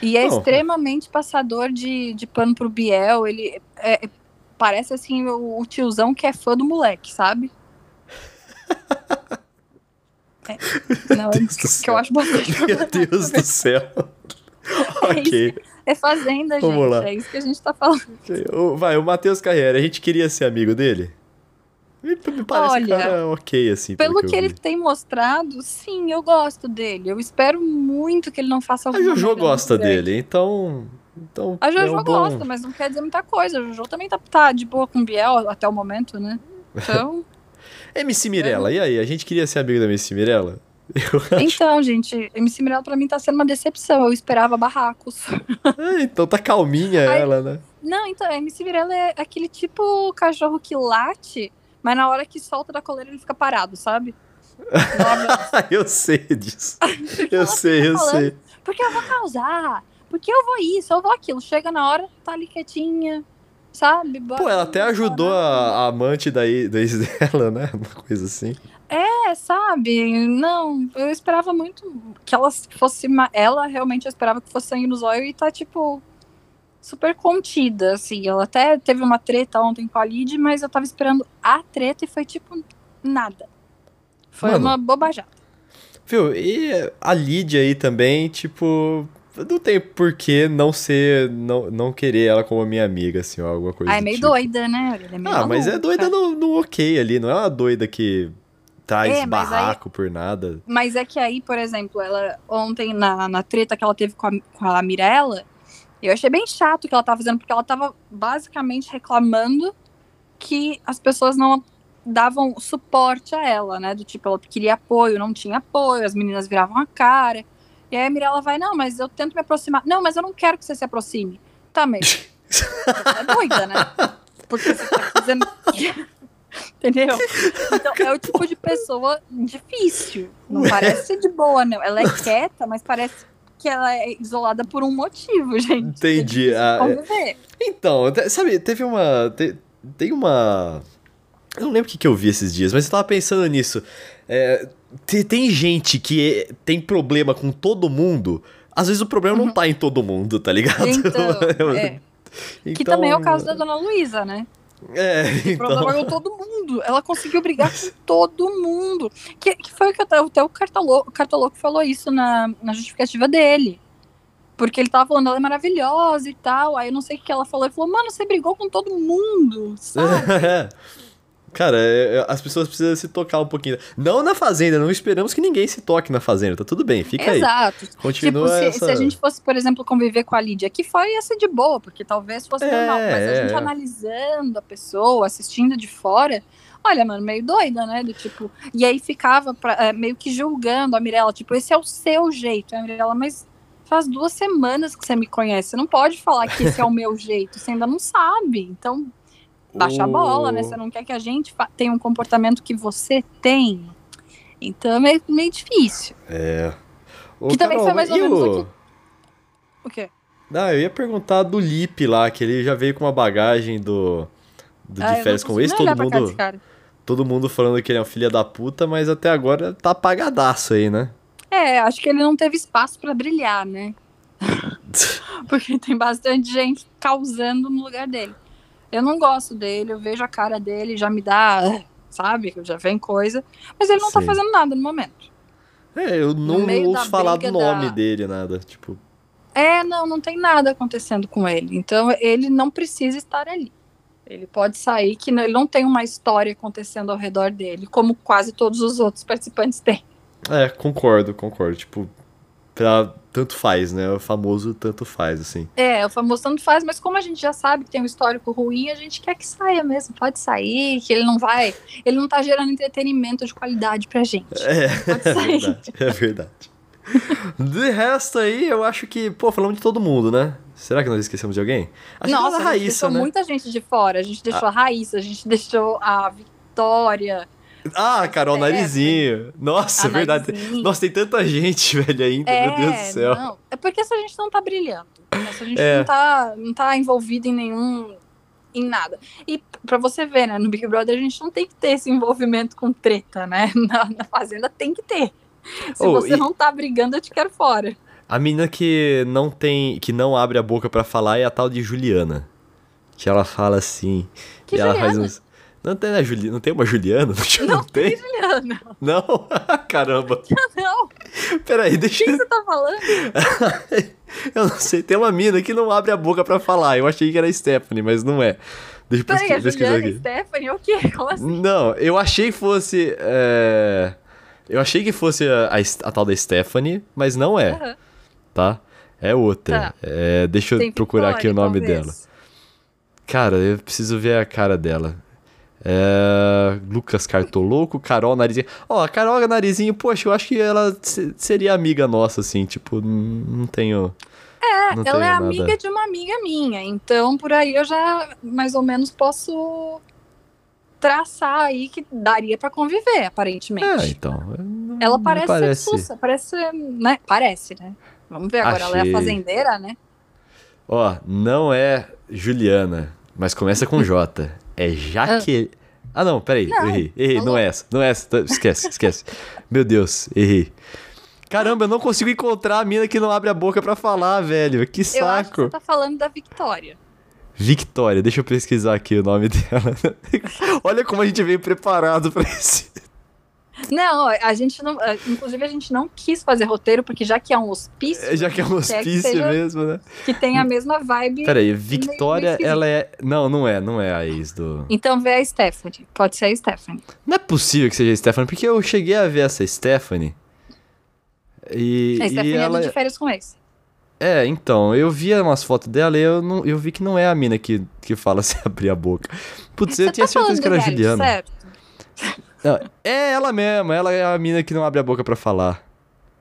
E é Não. extremamente passador de, de pano pro Biel. Ele é- é- parece assim o, o tiozão que é fã do moleque, sabe? É, não, Deus que eu acho bastante Meu Deus do céu. ok. É fazenda, Vamos gente. lá. É isso que a gente tá falando. Vai, o Matheus Carreira, a gente queria ser amigo dele? Me, me parece Olha, cara ok, assim. Pelo que, que eu ele tem mostrado, sim, eu gosto dele. Eu espero muito que ele não faça A alguma Jojo merda gosta muito grande. dele, então. então A Jojo é um bom... gosta, mas não quer dizer muita coisa. A Jojo também tá, tá de boa com o Biel até o momento, né? Então, MC Mirella, e aí? A gente queria ser amigo da MC Mirella? Então, gente, MC Mirella pra mim tá sendo uma decepção. Eu esperava barracos. É, então tá calminha Ai. ela, né? Não, então, a MC Mirella é aquele tipo cachorro que late, mas na hora que solta da coleira ele fica parado, sabe? Eu sei disso. Eu sei, eu falando, sei. Porque eu vou causar, porque eu vou isso, eu vou aquilo. Chega na hora, tá ali quietinha, sabe? Pô, ela até ajudou a, a amante da, ex- dela, né? Uma coisa assim. É, sabe? Não, eu esperava muito que ela fosse. Ela realmente eu esperava que fosse sangue no zóio e tá, tipo, super contida, assim. Ela até teve uma treta ontem com a Lid, mas eu tava esperando a treta e foi, tipo, nada. Foi Mano. uma bobajada. Viu? E a Lídia aí também, tipo. Não tem por que não ser. Não, não querer ela como minha amiga, assim, ou alguma coisa Ah, é meio tipo. doida, né? É meio Ah, mas é doida no, no ok ali, não é uma doida que traz É, mas aí- barraco por nada. Mas é que aí, por exemplo, ela ontem na, na treta que ela teve com a, com a Mirella, eu achei bem chato o que ela tava fazendo, porque ela tava basicamente reclamando que as pessoas não davam suporte a ela, né? Do tipo, ela queria apoio, não tinha apoio, as meninas viravam a cara. E aí a Mirella vai, não, mas eu tento me aproximar. Não, mas eu não quero que você se aproxime. Tá, mas você é doida, né? Porque você tá fazendo. Entendeu? Então, é o tipo de pessoa difícil. Não Ué. parece ser de boa, não. Ela é quieta, mas parece que ela é isolada por um motivo, gente. Entendi. É difícil Ah, é-. Então, sabe, teve uma. te- tem uma. Eu não lembro o que, que eu vi esses dias, mas eu tava pensando nisso. É, te- tem gente que é- tem problema com todo mundo. Às vezes o problema não tá em todo mundo, tá ligado? Então, é. Que Então, também é o caso da dona Luísa, né? É, O problema então. com todo mundo. Ela conseguiu brigar com todo mundo. Que, que foi o que até, até o Cartoloco, o Cartoloco falou isso na, na justificativa dele. Porque ele tava falando, ela é maravilhosa e tal. Aí eu não sei o que ela falou. Ele falou, mano, você brigou com todo mundo, sabe? Cara, é- é- as pessoas precisam se tocar um pouquinho. Não na fazenda, não esperamos que ninguém se toque na fazenda. Tá tudo bem, fica aí. Exato. Continua tipo, se, essa... se a gente fosse, por exemplo, conviver com a Lídia, que foi ia ser de boa, porque talvez fosse É, normal. Mas a gente é. analisando a pessoa, assistindo de fora, olha, mano, meio doida, né? Do tipo. E aí ficava pra- é, meio que julgando a Mirella, tipo, esse é o seu jeito. A Mirella, mas faz duas semanas que você me conhece. Você não pode falar que esse é o meu jeito, você ainda não sabe. Então. Baixa a bola, né? Você não quer que a gente tenha um comportamento que você tem. Então é meio, difícil. É. Ô, Que também foi mais ou menos o- o O quê? Ah, eu ia perguntar do Lip lá, que ele já veio com uma bagagem do, do Ah, de não férias com ex, nem todo mundo, todo mundo falando que ele é um filho da puta, mas até agora tá apagadaço aí, né? É, acho que ele não teve espaço pra brilhar, né? Porque tem bastante gente causando no lugar dele. Eu não gosto dele, eu vejo a cara dele, já me dá, sabe? Já vem coisa. Mas ele não tá Sim. fazendo nada no momento. É, eu não ouço falar do nome da- dele, nada. Tipo, É, não, não tem nada acontecendo com ele. Então ele não precisa estar ali. Ele pode sair, que não- ele não tem uma história acontecendo ao redor dele, como quase todos os outros participantes têm. é, concordo, concordo. Tipo, pra, tanto faz, né? O famoso tanto faz, assim. É, o famoso tanto faz, mas como a gente já sabe que tem um histórico ruim, a gente quer que saia mesmo. Pode sair, que ele não vai. Ele não tá gerando entretenimento de qualidade pra gente. É, Pode é sair. verdade, é verdade. De resto aí, eu acho que, pô, falamos de todo mundo, né? Será que nós esquecemos de alguém? Acho Nossa, que a a gente Raíssa, deixou né? muita gente de fora. A gente deixou a Raíssa, a gente deixou a Vitória. Ah, Carol É, Narizinho. Nossa, é verdade. Narizinho. Nossa, tem tanta gente, velho, ainda, É, meu Deus do céu. Não, é porque essa gente não tá brilhando. Essa gente É. não, tá, não tá envolvida em nenhum. em nada. E pra você ver, né, no Big Brother a gente não tem que ter esse envolvimento com treta, né? Na, na Fazenda tem que ter. Se Oh, você e- não tá brigando, eu te quero fora. A menina que não tem, que não abre a boca pra falar é a tal de Juliana. Que ela fala assim. Que e ela faz Juliana? uns. Não tem, né, Juli... não tem uma Juliana? Não, não tem? Juliana, Não? Caramba. não. Peraí, O deixa que eu. você tá falando? Eu não sei, tem uma mina que não abre a boca pra falar. Eu achei que era a Stephanie, mas não é. Deixa eu Peraí, pesqui- a pesquisar Juliana e aqui. Stephanie, o quê? Como assim? Não, eu achei que fosse. é, Eu achei que fosse a, a a tal da Stephanie, mas não é, Aham. tá? É outra. Tá. É, deixa eu Tem procurar aqui o nome talvez. dela. Cara, eu preciso ver a cara dela. É... Lucas Cartoloco, Carol Narizinho. Ó, a Carol Narizinho, poxa, eu acho que ela se- seria amiga nossa, assim, tipo, não tenho. É, não Ela é tenho nada. amiga de uma amiga minha, então por aí eu já mais ou menos posso traçar aí que daria pra conviver, aparentemente. É, então. Ela parece, parece. ser parece, né? Parece, né? Vamos ver agora, ela é Achei. a fazendeira, né? Ó, não é Juliana, mas começa com J. É Jaque. Ah, não, peraí, Não, errei. Errei, falou. não é essa, não é essa. tá- Esquece, esquece. Meu Deus, errei. Caramba, eu não consigo encontrar a mina que não abre a boca pra falar, velho. Que Eu acho que saco. você tá falando da Victoria. Victoria, deixa eu pesquisar aqui o nome dela. Olha como a gente veio preparado pra esse. Não, a gente não. eh, Inclusive, a gente não quis fazer roteiro, porque já que é um hospício, Já que é um hospício seja- mesmo, né? que tem a mesma vibe. Peraí, Victoria, esquisito. ela é. Não, não é, não é a ex do. Então vê a Stephanie. Pode ser a Stephanie. Não é possível que seja a Stephanie, porque eu cheguei a ver essa Stephanie. E, A e Stephanie ela. é do de férias com ex. É, então, eu via umas fotos dela e eu, não, eu vi que não é a mina que, que fala sem abrir a boca. Putz, eu Você tinha tá certeza falando que era Juliana. certo? Não, é ela mesma, ela é a mina que não abre a boca pra falar.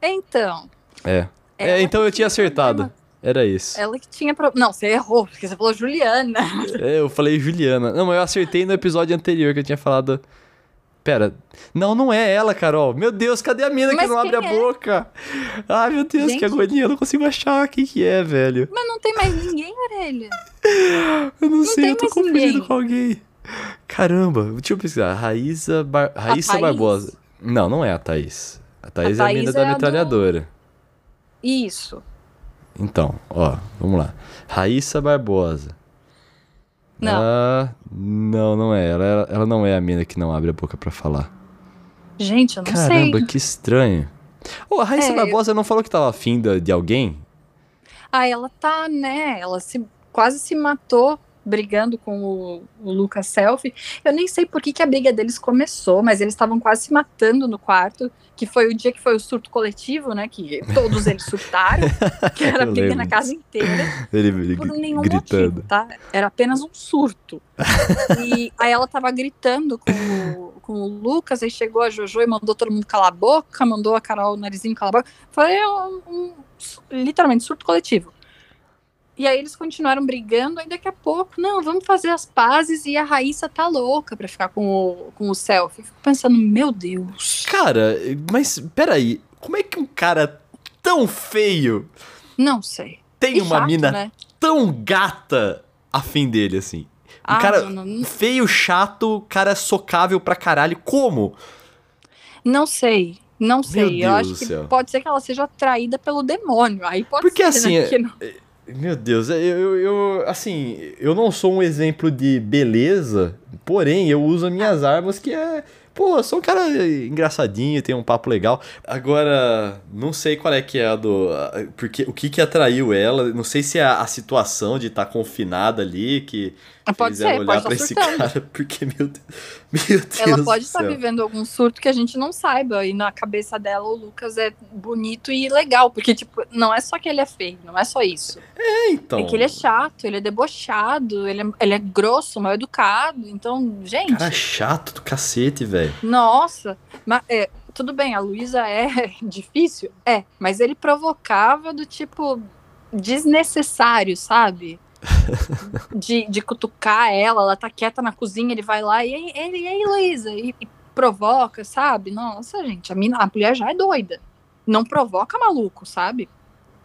Então. É. É, ela então que eu tinha acertado. problema. Era isso. Ela que tinha. Pro... Não, você errou, porque você falou Juliana. É, eu falei Juliana. Não, mas eu acertei no episódio anterior que eu tinha falado. Pera. Não, não é ela, Carol. Meu Deus, cadê a mina que Mas não abre a é? boca? Ai, meu Deus, Gente. que agonia. Eu não consigo achar quem que é, velho. Mas não tem mais ninguém, Orelha. Eu não, sei, tem eu tô confundindo ninguém. com alguém. Caramba, deixa eu pesquisar. Raíssa, Bar... Raíssa Thaís? Barbosa. Não, não é a Thaís. A Thaís é a Thaís mina é da a do- metralhadora. Isso. Então, ó, vamos lá. Raíssa Barbosa. Não. Não, não é. Ela, ela não é a mina que não abre a boca pra falar. Gente, eu não Caramba, sei. que estranho. Ô, a Raíssa É, Barbosa não falou que tava afim da- de alguém? Ah, ela tá, né? Ela se, quase se matou brigando com o, o Lucas Selfie. Eu nem sei por que, que a briga deles começou, mas eles estavam quase se matando no quarto, que foi o dia que foi o surto coletivo, né? Que todos eles surtaram, que era briga lembro na casa inteira. Ele, ele por nenhum gritando. motivo, tá? Era apenas um surto. E aí ela tava gritando com o, com o Lucas, aí chegou a Jojo e mandou todo mundo calar a boca, mandou a Carol o narizinho calar a boca. Foi um, um- literalmente surto coletivo. E aí eles continuaram brigando, aí daqui a pouco, não, vamos fazer as pazes e a Raíssa tá louca pra ficar com o, com o selfie. Fico pensando, meu Deus. Cara, mas peraí, como é que um cara tão feio Não sei. tem E uma chato, mina né? tão gata afim dele, assim? Um Ah, cara mano, não- feio, chato, cara socável pra caralho. Como? Não sei. Não sei. Eu acho que céu. pode ser que ela seja atraída pelo demônio. Aí pode Porque, ser, assim, né? Porque não- Meu Deus, eu, eu, eu- assim, eu não sou um exemplo de beleza, porém eu uso as minhas armas que é. Pô, sou um cara engraçadinho, tem um papo legal. Agora, não sei qual é que é a do. Porque, o que que atraiu ela. Não sei se é a, a situação de estar confinada ali que Pode fez ela ser, olhar pode pra estar esse surtando. cara. Porque, meu Deus. Meu Deus Ela pode estar céu. vivendo algum surto que a gente não saiba. E na cabeça dela, o Lucas é bonito e legal. Porque, tipo, não é só que ele é feio, não é só isso. É, então. É que ele é chato, ele é debochado, ele é, ele é grosso, mal educado. Então, gente, Cara chato do cacete, velho. nossa. Mas, é, tudo bem, a Luísa é difícil? É. Mas ele provocava do tipo desnecessário, sabe? De, de cutucar ela, ela tá quieta na cozinha, ele vai lá e ele, e aí Luísa? E, e provoca, sabe? Nossa, gente, a, mina, a mulher já é doida. Não provoca maluco, sabe?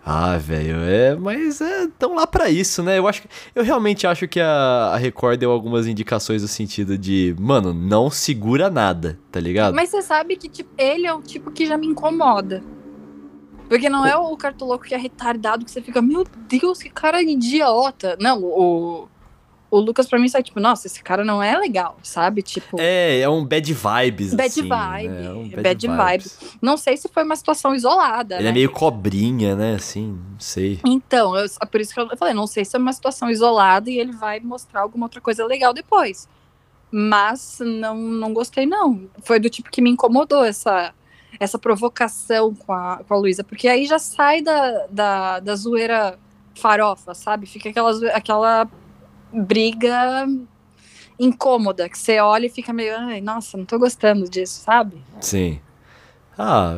Ah, velho, é, mas é tão lá pra isso, né? Eu acho eu realmente acho que a, a Record deu algumas indicações no sentido de, mano, não segura nada, tá ligado? Mas você sabe que tipo, ele é o tipo que já me incomoda. Porque não é o cartoloco que é retardado que você fica, meu Deus, que cara idiota. Não, o, o Lucas pra mim sai tipo, nossa, esse cara não é legal, sabe? Tipo, É, é um bad vibes, Bad assim, vibe, né? É um bad vibe. não sei se foi uma situação isolada. Ele né? é meio cobrinha, né? Assim, não sei. Então, eu- por isso que eu falei, não sei se é uma situação isolada e ele vai mostrar alguma outra coisa legal depois. Mas não, não gostei, não. Foi do tipo que me incomodou essa, essa provocação com a, com a Luísa, porque aí já sai da, da, da zoeira farofa, sabe? Fica aquela, aquela briga incômoda, que você olha e fica meio, ai, nossa, não tô gostando disso, sabe? Sim. Ah,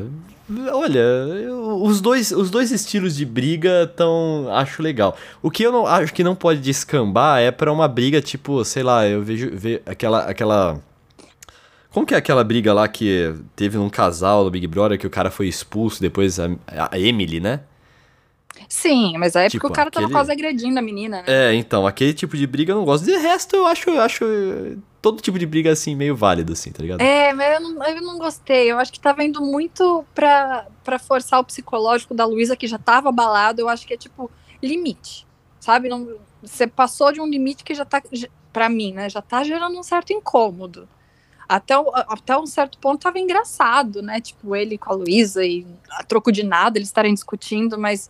olha, eu- os dois, os dois estilos de briga tão acho legal. O que eu não acho que não pode descambar é pra uma briga tipo, sei lá, eu vejo ve, aquela aquela Como que é aquela briga lá que teve num casal do Big Brother que o cara foi expulso depois a, a Emily, né? Sim, mas aí é Tipo, porque o cara tava aquele- quase agredindo a menina, né? É, então, aquele tipo de briga eu não gosto. De resto, eu acho, eu acho todo tipo de briga assim meio válido assim, tá ligado? É, mas eu não, eu não gostei. Eu acho que tava indo muito pra, pra forçar o psicológico da Luísa, que já tava abalado. Eu acho que é tipo limite, sabe? Não, você passou de um limite que já tá, pra mim, né? Já tá gerando um certo incômodo. Até, até um certo ponto tava engraçado, né? Tipo, ele com a Luísa e a troco de nada eles estarem discutindo, mas.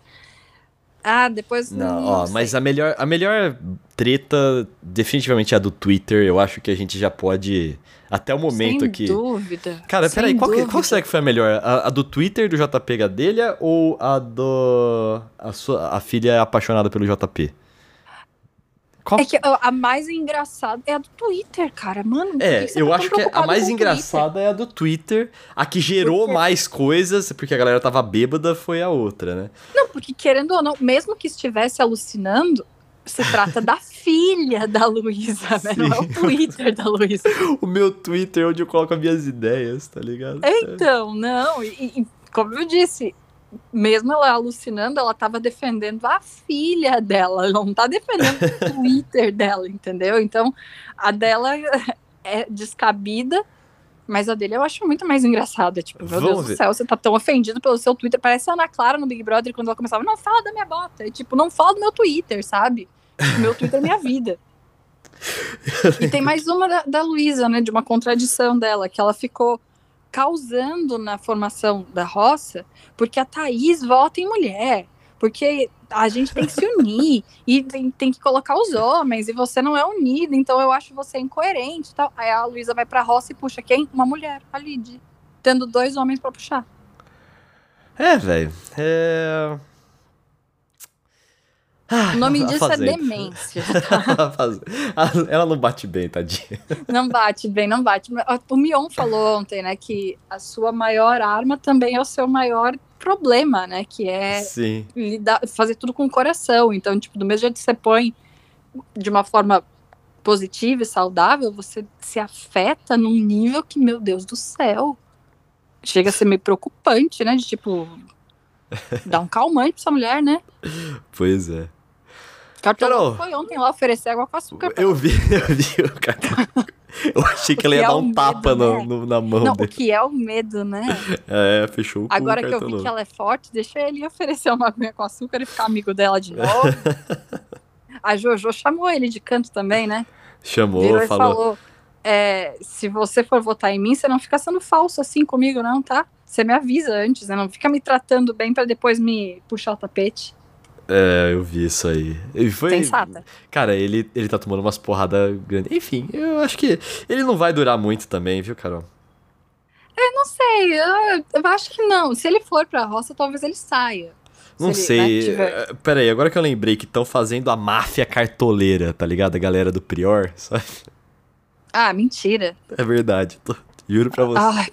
Ah, depois. Não, ó, sei. mas a melhor, a melhor treta definitivamente é a do Twitter. Eu acho que a gente já pode. Até o momento Sem aqui. dúvida. Cara, sem peraí, qual, que- qual será que foi a melhor? A, a do Twitter do JP Gadelha ou a do. A, sua, a filha apaixonada pelo JP? Qual É que a a mais engraçada é a do Twitter, cara. Mano, É, eu tá acho que a preocupado mais engraçada é a do Twitter. A que gerou Por quê? mais coisas, porque a galera tava bêbada, foi a outra, né? Não, porque querendo ou não, mesmo que estivesse alucinando, se trata da filha da Luísa, né? Não é o Twitter da Luísa. O meu Twitter é onde eu coloco as minhas ideias, tá ligado? Então, não, e, e como eu disse, mesmo ela alucinando, ela tava defendendo a filha dela, ela não tá defendendo o Twitter dela, entendeu? Então, a dela é descabida, mas a dele eu acho muito mais engraçada. Tipo, meu Vamos Deus ver. do céu, você tá tão ofendido pelo seu Twitter. Parece a Ana Clara no Big Brother quando ela começava, não fala da minha bota. E, tipo, não fala do meu Twitter, sabe? Meu Twitter é minha vida. E tem mais uma da, da Luísa, né? De uma contradição dela, que ela ficou causando na formação da roça, porque a Thaís vota em mulher. Porque a gente tem que se unir e tem, tem que colocar os homens, e você não é unido, então eu acho você incoerente tal. Aí a Luísa vai pra roça e puxa quem? Uma mulher, a Lid. Tendo dois homens pra puxar. É, velho. É. Ah, O nome disso é Fazenda. demência. A Fazenda. Ah, Ela não bate bem, tadinha. Não bate bem, não bate. O Mion falou ontem, né, que a sua maior arma também é o seu maior problema, né? Que é lidar, fazer tudo com o coração. Então, tipo, do mesmo jeito que você põe de uma forma positiva e saudável, você se afeta num nível que, meu Deus do céu, chega a ser meio preocupante, né? De tipo, dar um calmante pra essa mulher, né? Pois é. Cartão foi ontem lá oferecer água com açúcar. Eu vi, eu vi o Cartoloco. Eu achei que ela ia é dar um um tapa medo, no- né? no- na mão Não, o dele. que é o medo, né? É, fechou o cu Agora o que eu vi que ela é forte, deixa ele oferecer uma aguinha com açúcar e ficar amigo dela de novo. A Jojo chamou ele de canto também, né? Chamou, Virou e falou. falou: é, se você for votar em mim, você não fica sendo falso assim comigo, não, tá? Você me avisa antes, né? Não fica me tratando bem pra depois me puxar o tapete. É, eu vi isso aí. E foi. Sensata. Cara, ele, ele tá tomando umas porradas grandes. Enfim, eu acho que ele não vai durar muito também, viu, Carol? Não sei, eu, eu acho que não. Se ele for pra roça, talvez ele saia. Não Se ele, né, sei. tiver- eh, Pera aí, agora que eu lembrei que estão fazendo a máfia cartoleira, tá ligado? A galera do Prior, sabe? Ah, mentira. É verdade. tô- Juro pra você. Ai,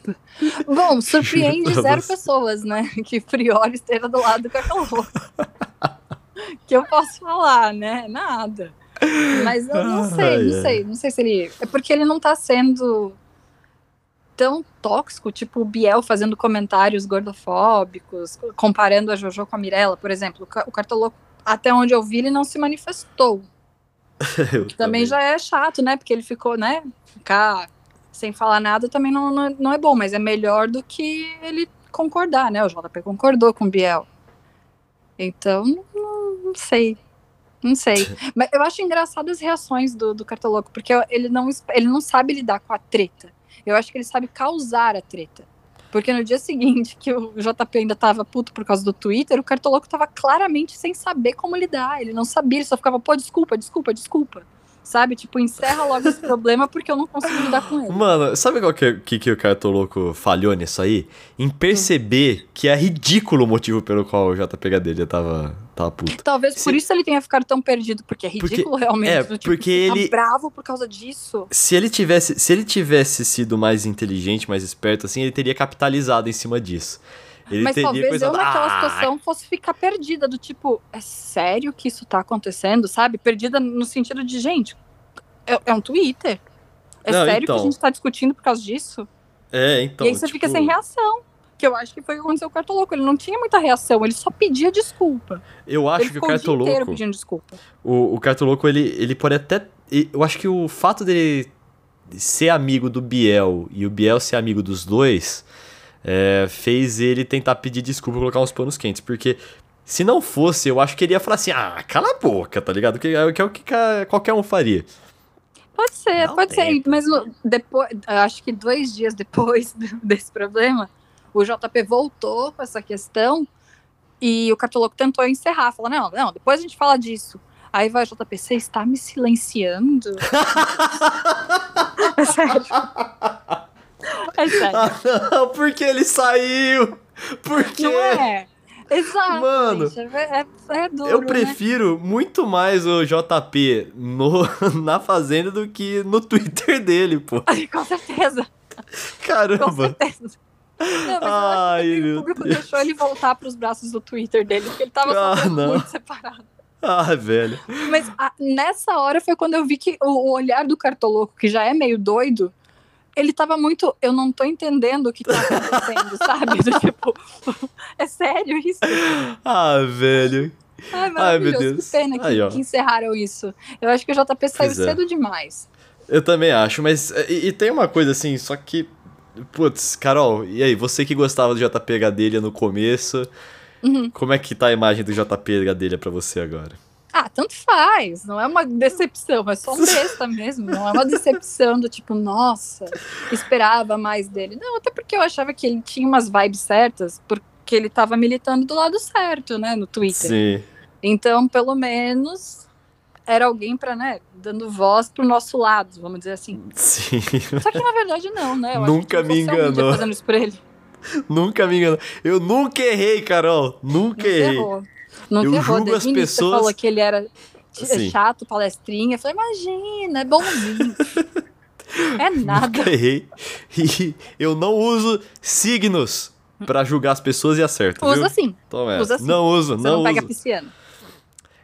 bom, surpreende zero você. pessoas, né? Que Priori esteja do lado do cachorro. que eu posso falar, né? Nada. Mas eu não sei, Ai, não sei, não sei se ele. É porque ele não tá sendo tão tóxico, tipo o Biel fazendo comentários gordofóbicos, comparando a Jojo com a Mirella, por exemplo. O Ca- O Cartoloco, até onde eu vi, ele não se manifestou. Eu Também já é chato, né? Porque ele ficou, né? Ficar sem falar nada também não, não, não é bom, mas é melhor do que ele concordar, né? O JP concordou com o Biel. Então, não, sei. Não sei. Mas eu acho engraçado as reações do, do Cartoloco, porque ele não, ele não sabe lidar com a treta. Eu acho que ele sabe causar a treta. Porque no dia seguinte, que o JP ainda tava puto por causa do Twitter, o Cartoloco tava claramente sem saber como lidar. Ele não sabia, ele só ficava, pô, desculpa, desculpa, desculpa. Sabe? Tipo, encerra logo esse problema porque eu não consigo lidar com ele. Mano, sabe qual que, que, que o Cartoloco falhou nisso aí? Em perceber que é ridículo o motivo pelo qual o JPH dele tava, tava puto. Talvez Se- por isso ele tenha ficado tão perdido, porque é Porque- ridículo realmente. é, tipo, porque ficar ele- bravo por causa disso. Se ele tivesse, se ele tivesse sido mais inteligente, mais esperto, assim, ele teria capitalizado em cima disso. Ele Mas talvez eu naquela "Ah, situação fosse ficar perdida, do tipo, é sério que isso tá acontecendo, sabe? Perdida no sentido de, gente, é, é um Twitter. É Não, sério então. que a gente tá discutindo por causa disso? É, então. e aí você tipo, fica sem reação. Que eu acho que foi o que aconteceu com o Cartoloco. Ele não tinha muita reação, ele só pedia desculpa. Eu acho ele que o Cartoloco. pedindo desculpa. O, o Cartoloco, ele, ele pode até. Eu acho que o fato dele ser amigo do Biel e o Biel ser amigo dos dois é, fez ele tentar pedir desculpa e colocar uns panos quentes. Porque se não fosse, eu acho que ele ia falar assim: ah, cala a boca, tá ligado? Que, é- que é o que ca- qualquer um faria. Pode ser, um pode ser. tempo. Mas depois, acho que dois dias depois desse problema, o JP voltou com essa questão e o Cartoloco tentou encerrar. Falou, não, não, depois a gente fala disso. Aí vai o JP, você está me silenciando? é sério. É sério. Ah, não, porque ele saiu! Porque. Não é? Exato. Mano, gente, é, é, é duro, Eu né? prefiro muito mais o JP no, na Fazenda do que no Twitter dele, pô. Com certeza, com Caramba. certeza. Não, mas Ai, eu acho que meu o público Deus. deixou ele voltar pros braços do Twitter dele, porque ele tava Ah, muito separado. Ah, velho. Mas a- nessa hora foi quando eu vi que o, o olhar do cartoloco, que já é meio doido, ele tava muito. Eu não tô entendendo o que tá acontecendo, sabe? Do tipo, é sério isso? Ah, velho. Ai, Ai, meu. Deus. Que pena que, Aí, que encerraram isso. Eu acho que o JP saiu é. cedo demais. Eu também acho, mas. E, e tem uma coisa assim, só que. Putz, Carol, e aí, você que gostava do JP Gadelha no começo, Uhum. como é que tá a imagem do JP Gadelha pra você agora? Ah, tanto faz. Não é uma decepção, é só um besta mesmo. Não é uma decepção do tipo, nossa, esperava mais dele. Não, até porque eu achava que ele tinha umas vibes certas, porque ele tava militando do lado certo, né, no Twitter. Sim. Então, pelo menos, era alguém pra, né, dando voz pro nosso lado, vamos dizer assim. Sim. Só que na verdade não, né? Eu Nunca me enganou. fazendo isso pra ele. nunca me engano. Eu nunca errei, Carol. Nunca errei. ferrou. Não Eu ferrou. julgo as pessoas- Você falou que ele era Sim. chato, palestrinha. Eu falei, imagina, é bonzinho. é nada. Nunca errei. E eu não uso signos. pra julgar as pessoas e acerta, Usa viu? sim. Toma usa essa. sim. Não uso, Você não, não, pega pisciano.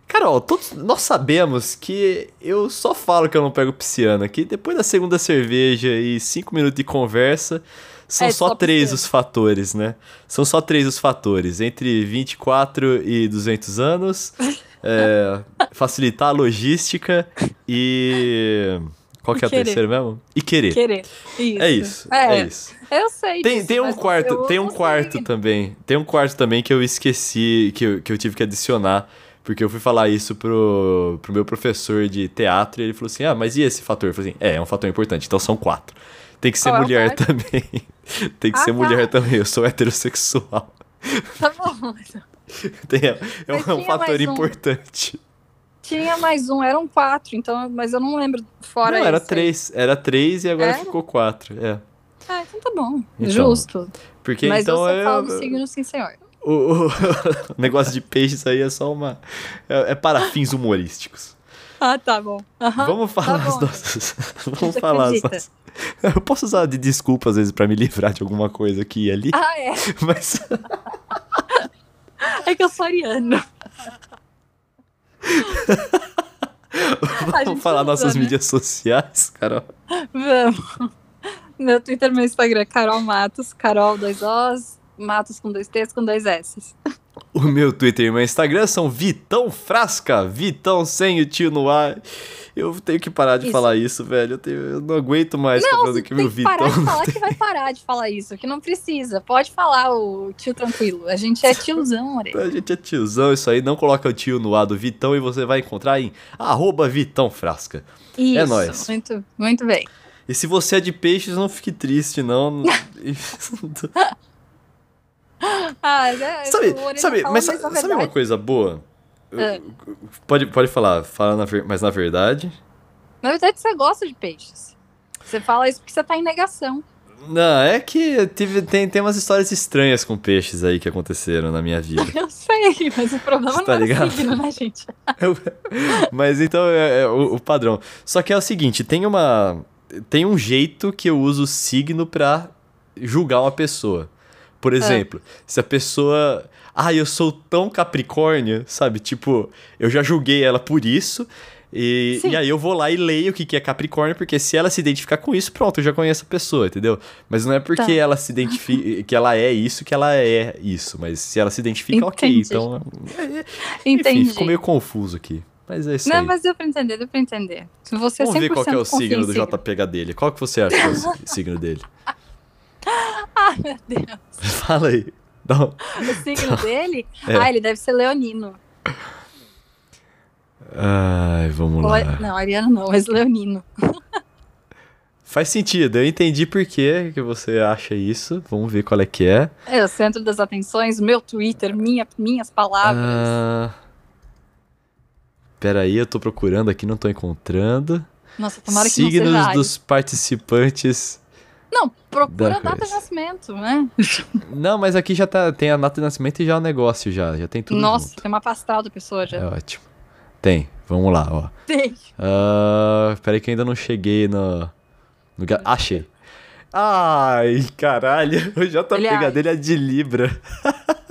Carol, todos nós sabemos que eu só falo que eu não pego pisciano aqui. Depois da segunda cerveja e cinco minutos de conversa, são É, só só três os fatores, né? São só três os fatores. Entre 24 e 200 anos, é, facilitar a logística e... Qual que é o terceiro mesmo? E querer. Querer. Isso. É isso, é, É, isso. Eu sei. Tem, disso, tem um quarto, tem um quarto sei. também. Tem um quarto também que eu esqueci, que eu, que eu tive que adicionar, porque eu fui falar isso pro, pro meu professor de teatro e ele falou assim: "Ah, mas e esse fator?" Eu falei assim: "É, é um fator importante, então são quatro. Tem que ser Qual é mulher quarto? também. Tem que Ah, ser tá. mulher também. Eu sou heterossexual. Tá bom. Tem, é, é um, é um fator um. importante. Tinha mais um, eram quatro, então, mas eu não lembro fora Não, era esse aí. três. Era três e agora Era? ficou quatro. É. Ah, então tá bom. Então, Justo. Porque mas então você é. fala do signo sim, senhor. O, o- o negócio de peixes aí é só uma. É, é para fins humorísticos. Ah, tá bom. Aham, Vamos falar tá as nossas. Vamos Você falar as acredita? nossas. Eu posso usar de desculpa às vezes pra me livrar de alguma coisa aqui e ali, Ah, é. mas É que eu sou ariano. Vamos falar usa, nossas né? mídias sociais, Carol. Vamos. Meu Twitter, meu Instagram, Carol Matos, Carol, dois Os, Matos com dois T's, com dois S's. O meu Twitter e meu Instagram são Vitão Frasca, Vitão sem o tio no ar. Eu tenho que parar de Isso. falar isso, velho. Eu, tenho- eu não aguento mais Não, falando que tem meu que parar Vitão. de falar que vai parar de falar isso, que não precisa. Pode falar o tio tranquilo. A gente é tiozão, orelha. A gente é tiozão, isso aí. Não coloca o tio no ar do Vitão e você vai encontrar em arroba Vitão Frasca. Isso, nóis. Muito, muito bem. E se você é de peixes, não fique triste, não. Ah, é, sabe, sabe, mas sabe uma coisa boa? É. Pode, pode falar, fala na mas na verdade. Na verdade, você gosta de peixes. Você fala isso porque você tá em negação. Não, é que tive, tem, tem umas histórias estranhas com peixes aí que aconteceram na minha vida. Eu sei, mas o problema Você não tá é o ligado? signo, né, gente? Eu- Mas então é, é o, o padrão. Só que é o seguinte, tem uma. Tem um jeito que eu uso o signo pra julgar uma pessoa. Por exemplo, se a pessoa. Ah, eu sou tão capricórnio, sabe? Tipo, eu já julguei ela por isso. E, Sim. e aí eu vou lá e leio o que, que é Capricórnio, porque se ela se identificar com isso, pronto, eu já conheço a pessoa, entendeu? Mas não é porque Tá. ela se identifica, que ela é isso, que ela é isso. Mas se ela se identifica, ok. Entendi. Então, é- é- Entendi. enfim, ficou meio confuso aqui. Mas é isso Não, aí. mas deu pra entender, deu pra entender. Se você Vamos ver qual que é o 100% confia signo do. JPH dele. Qual que você acha que é o si- signo dele? Ah, meu Deus. Fala aí. O signo dele? É. Ah, ele deve ser leonino. Ai, vamos Ou- lá. Não, ariano não, mas leonino. Faz sentido, eu entendi por que que você acha isso. Vamos ver qual é que é. É o centro das atenções, meu Twitter, minha, minhas palavras. Ah... Pera aí, eu tô procurando aqui, não tô encontrando. Nossa, tomara que não Signos seja dos participantes. Não, procura a data de nascimento, né? Não, mas aqui já tá, tem a data de nascimento e já o negócio já, já tem tudo Nossa, junto. tem uma astral da pessoa já. É ótimo. Tem, vamos lá, ó. Tem. Ah, peraí que eu ainda não cheguei no. no Achei. Ai, caralho. O JPH Aliás. dele é de Libra.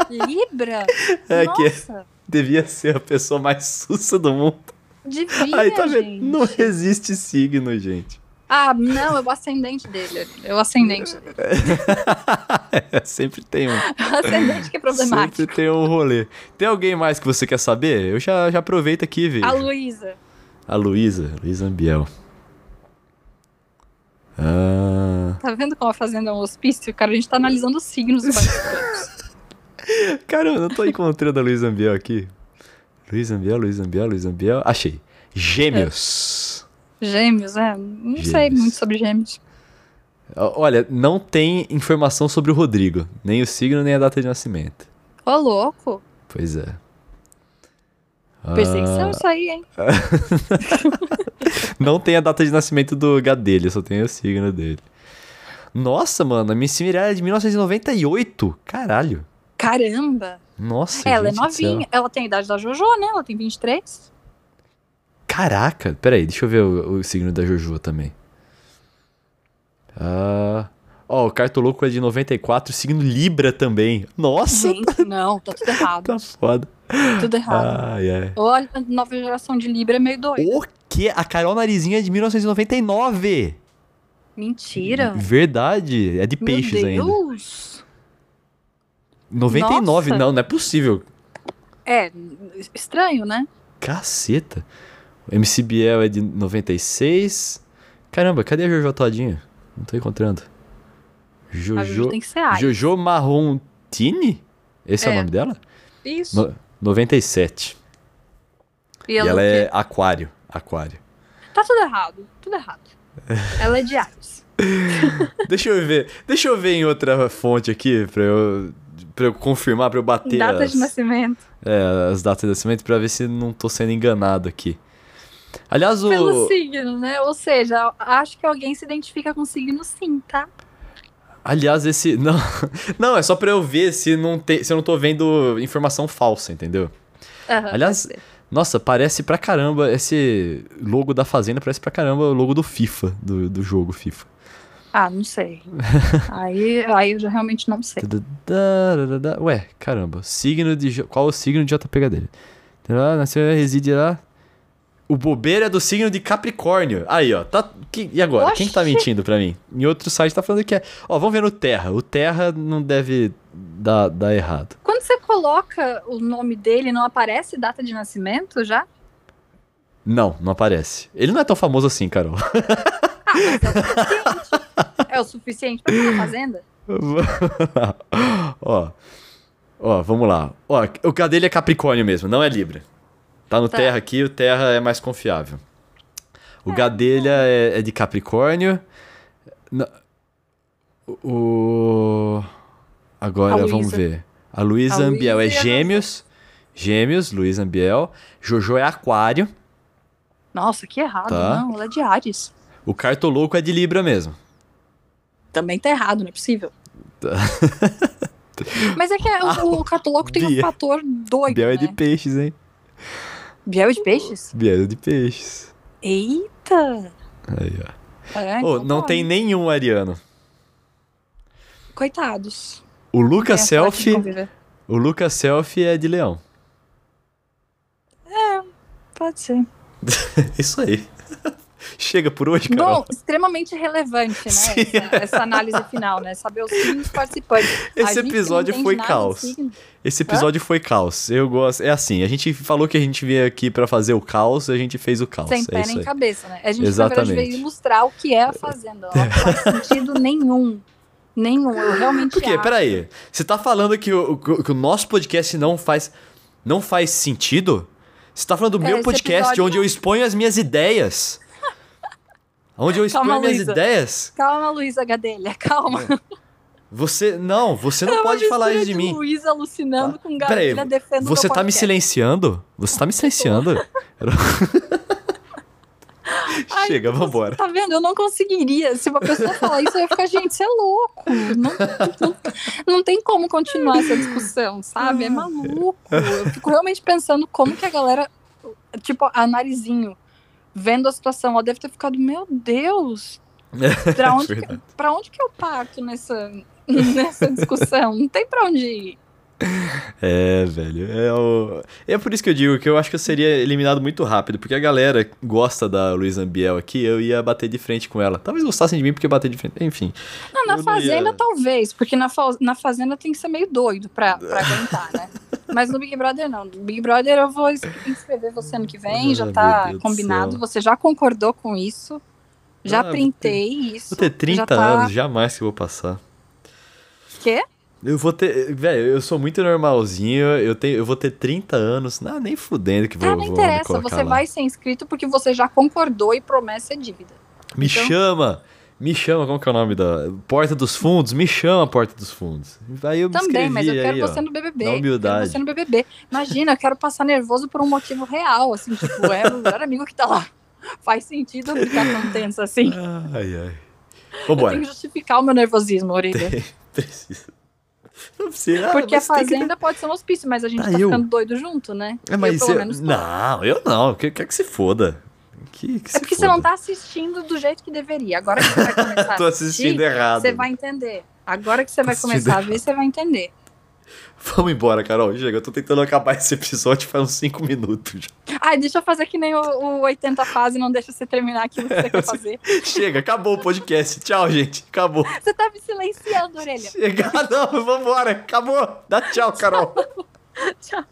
Libra? É que- Nossa, Devia ser a pessoa mais sussa do mundo. devia, Aí tá vendo? Não existe signo, gente. Ah, não, é o ascendente dele. É o ascendente. É, sempre tem um. O ascendente que é problemático. Sempre tem um rolê. Tem alguém mais que você quer saber? Eu já, já aproveito aqui, velho. A Luísa. A Luísa, Luísa Ambiel. Ah. Tá vendo como a Fazenda é um hospício? Cara, a gente tá analisando os signos. Cara, eu não tô encontrando a Luísa Ambiel aqui. Luísa Ambiel, Luísa Ambiel, Luísa Ambiel. Achei. Gêmeos. Gêmeos, é. Não sei Gêmeos. muito sobre gêmeos. Olha, não tem informação sobre o Rodrigo. Nem o signo, nem a data de nascimento. Ô, louco. Pois é. Perseguição Ah, isso aí, hein? não tem a data de nascimento do dele, só tem o signo dele. Nossa, mano, a Miss Mirella é de 1998. Caralho. Caramba. Nossa, ela é novinha. Ela tem a idade da Jojo, né? Ela tem 23. Caraca, peraí, deixa eu ver o, o signo da Jojo também. Ah, Ó, o Cartoloco é de 94, signo Libra também. Nossa, Gente, não, tá tudo errado. tá foda. Tudo errado. Ai, ai. Olha, a nova geração de Libra é meio doida. O que? A Carol Narizinha é de 1999. Mentira. Verdade. É de peixes Meu ainda. Deus. 99? Nossa. Não, não é possível. É, estranho, né? Caceta. O MC Biel é de 96. Caramba, cadê a Jojo Todinha? Não tô encontrando. A Jojo. tem que ser Ares. Jojo Marrontini? Esse é, o É. nome dela? Isso. No- 97. E E ela, o é aquário. Aquário. Tá tudo errado. Tudo errado. ela é de Ares. Deixa eu ver. Deixa eu ver em outra fonte aqui pra eu, pra eu confirmar, pra eu bater Data as, de nascimento. é, as datas de nascimento pra ver se não tô sendo enganado aqui. Aliás, o. Pelo signo, né? Ou seja, acho que alguém se identifica com signo sim, tá? Aliás, esse. Não, não, é só pra eu ver se, não tem, se eu não tô vendo informação falsa, entendeu? Aham, Aliás, nossa, parece pra caramba. Esse logo da Fazenda parece pra caramba o logo do FIFA, do, do jogo FIFA. Ah, não sei. aí, aí eu já realmente não sei. Ué, caramba. Signo de. Qual o signo de JPH dele? Nasceu, reside lá. O bobeira é do signo de Capricórnio. Aí, ó. Tá, que- e agora? Quem que tá Oxi. mentindo pra mim? Em outro site tá falando que é. Ó, vamos ver no Terra. O Terra não deve dar, dar errado. Quando você coloca o nome dele, não aparece data de nascimento já? Não, não aparece. Ele não é tão famoso assim, Carol. É o suficiente pra estar na fazenda? ó. Ó, vamos lá. Ó, o K dele é Capricórnio mesmo, não é Libra. Tá no Tá. Terra aqui, o Terra é mais confiável. O Gadelha é, é de Capricórnio. Na- O. Agora vamos ver. A Luísa Ambiel é Gêmeos. Gêmeos, Luísa Ambiel. Jojo é Aquário. Nossa, que errado. Tá. Não, ela é de Ares. O Cartoloco é de Libra mesmo. Também tá errado, não é possível. Tá. Mas é que é, o, o cartoloco tem um fator doido, Biel é né? de peixes, hein? Biel é de peixes? Biel é de peixes. Eita! Aí, ó. É, então não tá. tem nenhum ariano. Coitados. O Lucas Selfie, o Lucas Selfie é de leão. Pode ser. Isso aí. Chega por hoje, Carol. Bom, extremamente relevante, né? Essa, essa análise final, né? Saber os signos participantes. Esse episódio foi caos. Esse episódio foi caos. Eu gosto. É assim, a gente falou que a gente vinha aqui pra fazer o caos, a gente fez o caos. Sem é pé nem aí. cabeça, né? A gente, Exatamente. na verdade, veio ilustrar o que é a Fazenda. Ela Não faz sentido nenhum. Nenhum. Eu realmente Por quê? acho. Peraí. Você tá falando que o, que o nosso podcast não faz, não faz sentido? Você tá falando do É, meu podcast episódio onde eu exponho as minhas ideias. Onde eu exponho Calma, minhas Luísa. ideias. Calma, Luísa Gadelha, calma. Você. Não, você não É pode falar isso de mim. Luísa alucinando com Peraí, Gadelha defendendo o Você tá me silenciando? Você tá me silenciando? Ai, Chega, vambora. Tá vendo? Eu não conseguiria. Se uma pessoa falar isso, eu ia ficar, gente, você é louco. Não, não, não tem como continuar essa discussão, sabe? É maluco. Eu fico realmente pensando como que a galera, tipo, a narizinho, vendo a situação, ela deve ter ficado, meu Deus, pra onde, que, pra onde que eu parto nessa, nessa discussão? Não tem pra onde ir. É, velho. É, o... é por isso que eu digo que eu acho que eu seria eliminado muito rápido, porque a galera gosta da Luísa Ambiel aqui, eu ia bater de frente com ela. Talvez gostassem de mim porque bater de frente. Enfim. Não, na Eu não Fazenda, ia- talvez, porque na, fa- na Fazenda tem que ser meio doido pra, pra aguentar, né? Mas no Big Brother, não. No Big Brother, eu vou inscrever você ano que vem, já Ah, tá combinado. Você já concordou com isso, já Ah, vou printei isso. Vou ter 30 já tá... anos, jamais que eu vou passar. Quê? Eu vou ter. Velho, eu sou muito normalzinho, eu, tenho, eu vou ter 30 anos. Não, nem fudendo que vou, Ah, não vou interessa, você lá. vai ser inscrito porque você já concordou e promessa é dívida. Me Então- chama! Me chama, como que é o nome da. Porta dos Fundos? Me chama, Porta dos Fundos. Aí eu Também, mas eu quero aí, ó. você no BBB. na eu humildade. Quero você no BBB. Imagina, eu quero passar nervoso por um motivo real, assim, tipo, é o melhor amigo que tá lá. Faz sentido eu ficar tão tenso assim. Ai, ai. Eu Vambora. tenho que justificar o meu nervosismo, Orelha. Precisa. Não precisa. Ah, Porque a tem que- fazenda pode ser um hospício, mas a gente Ah, tá eu? ficando doido junto, né? É, mas eu, eu- menos. Não, eu não. Quer, quer que se foda. Que, que é porque você não tá assistindo do jeito que deveria. Agora que você vai começar Tô assistindo assistir, errado. Você vai entender. Agora que você vai começar a errado. ver, você vai entender. Vamos embora, Carol. Chega, eu tô tentando acabar esse episódio faz uns 5 minutos já. Ai, deixa eu fazer que nem o, o 80 fase, não deixa você terminar aquilo que você quer fazer. Chega, acabou o podcast. Tchau, gente. Acabou. Você tá me silenciando, orelha. Chega, não, vambora. Acabou. Dá tchau, Carol. Tchau.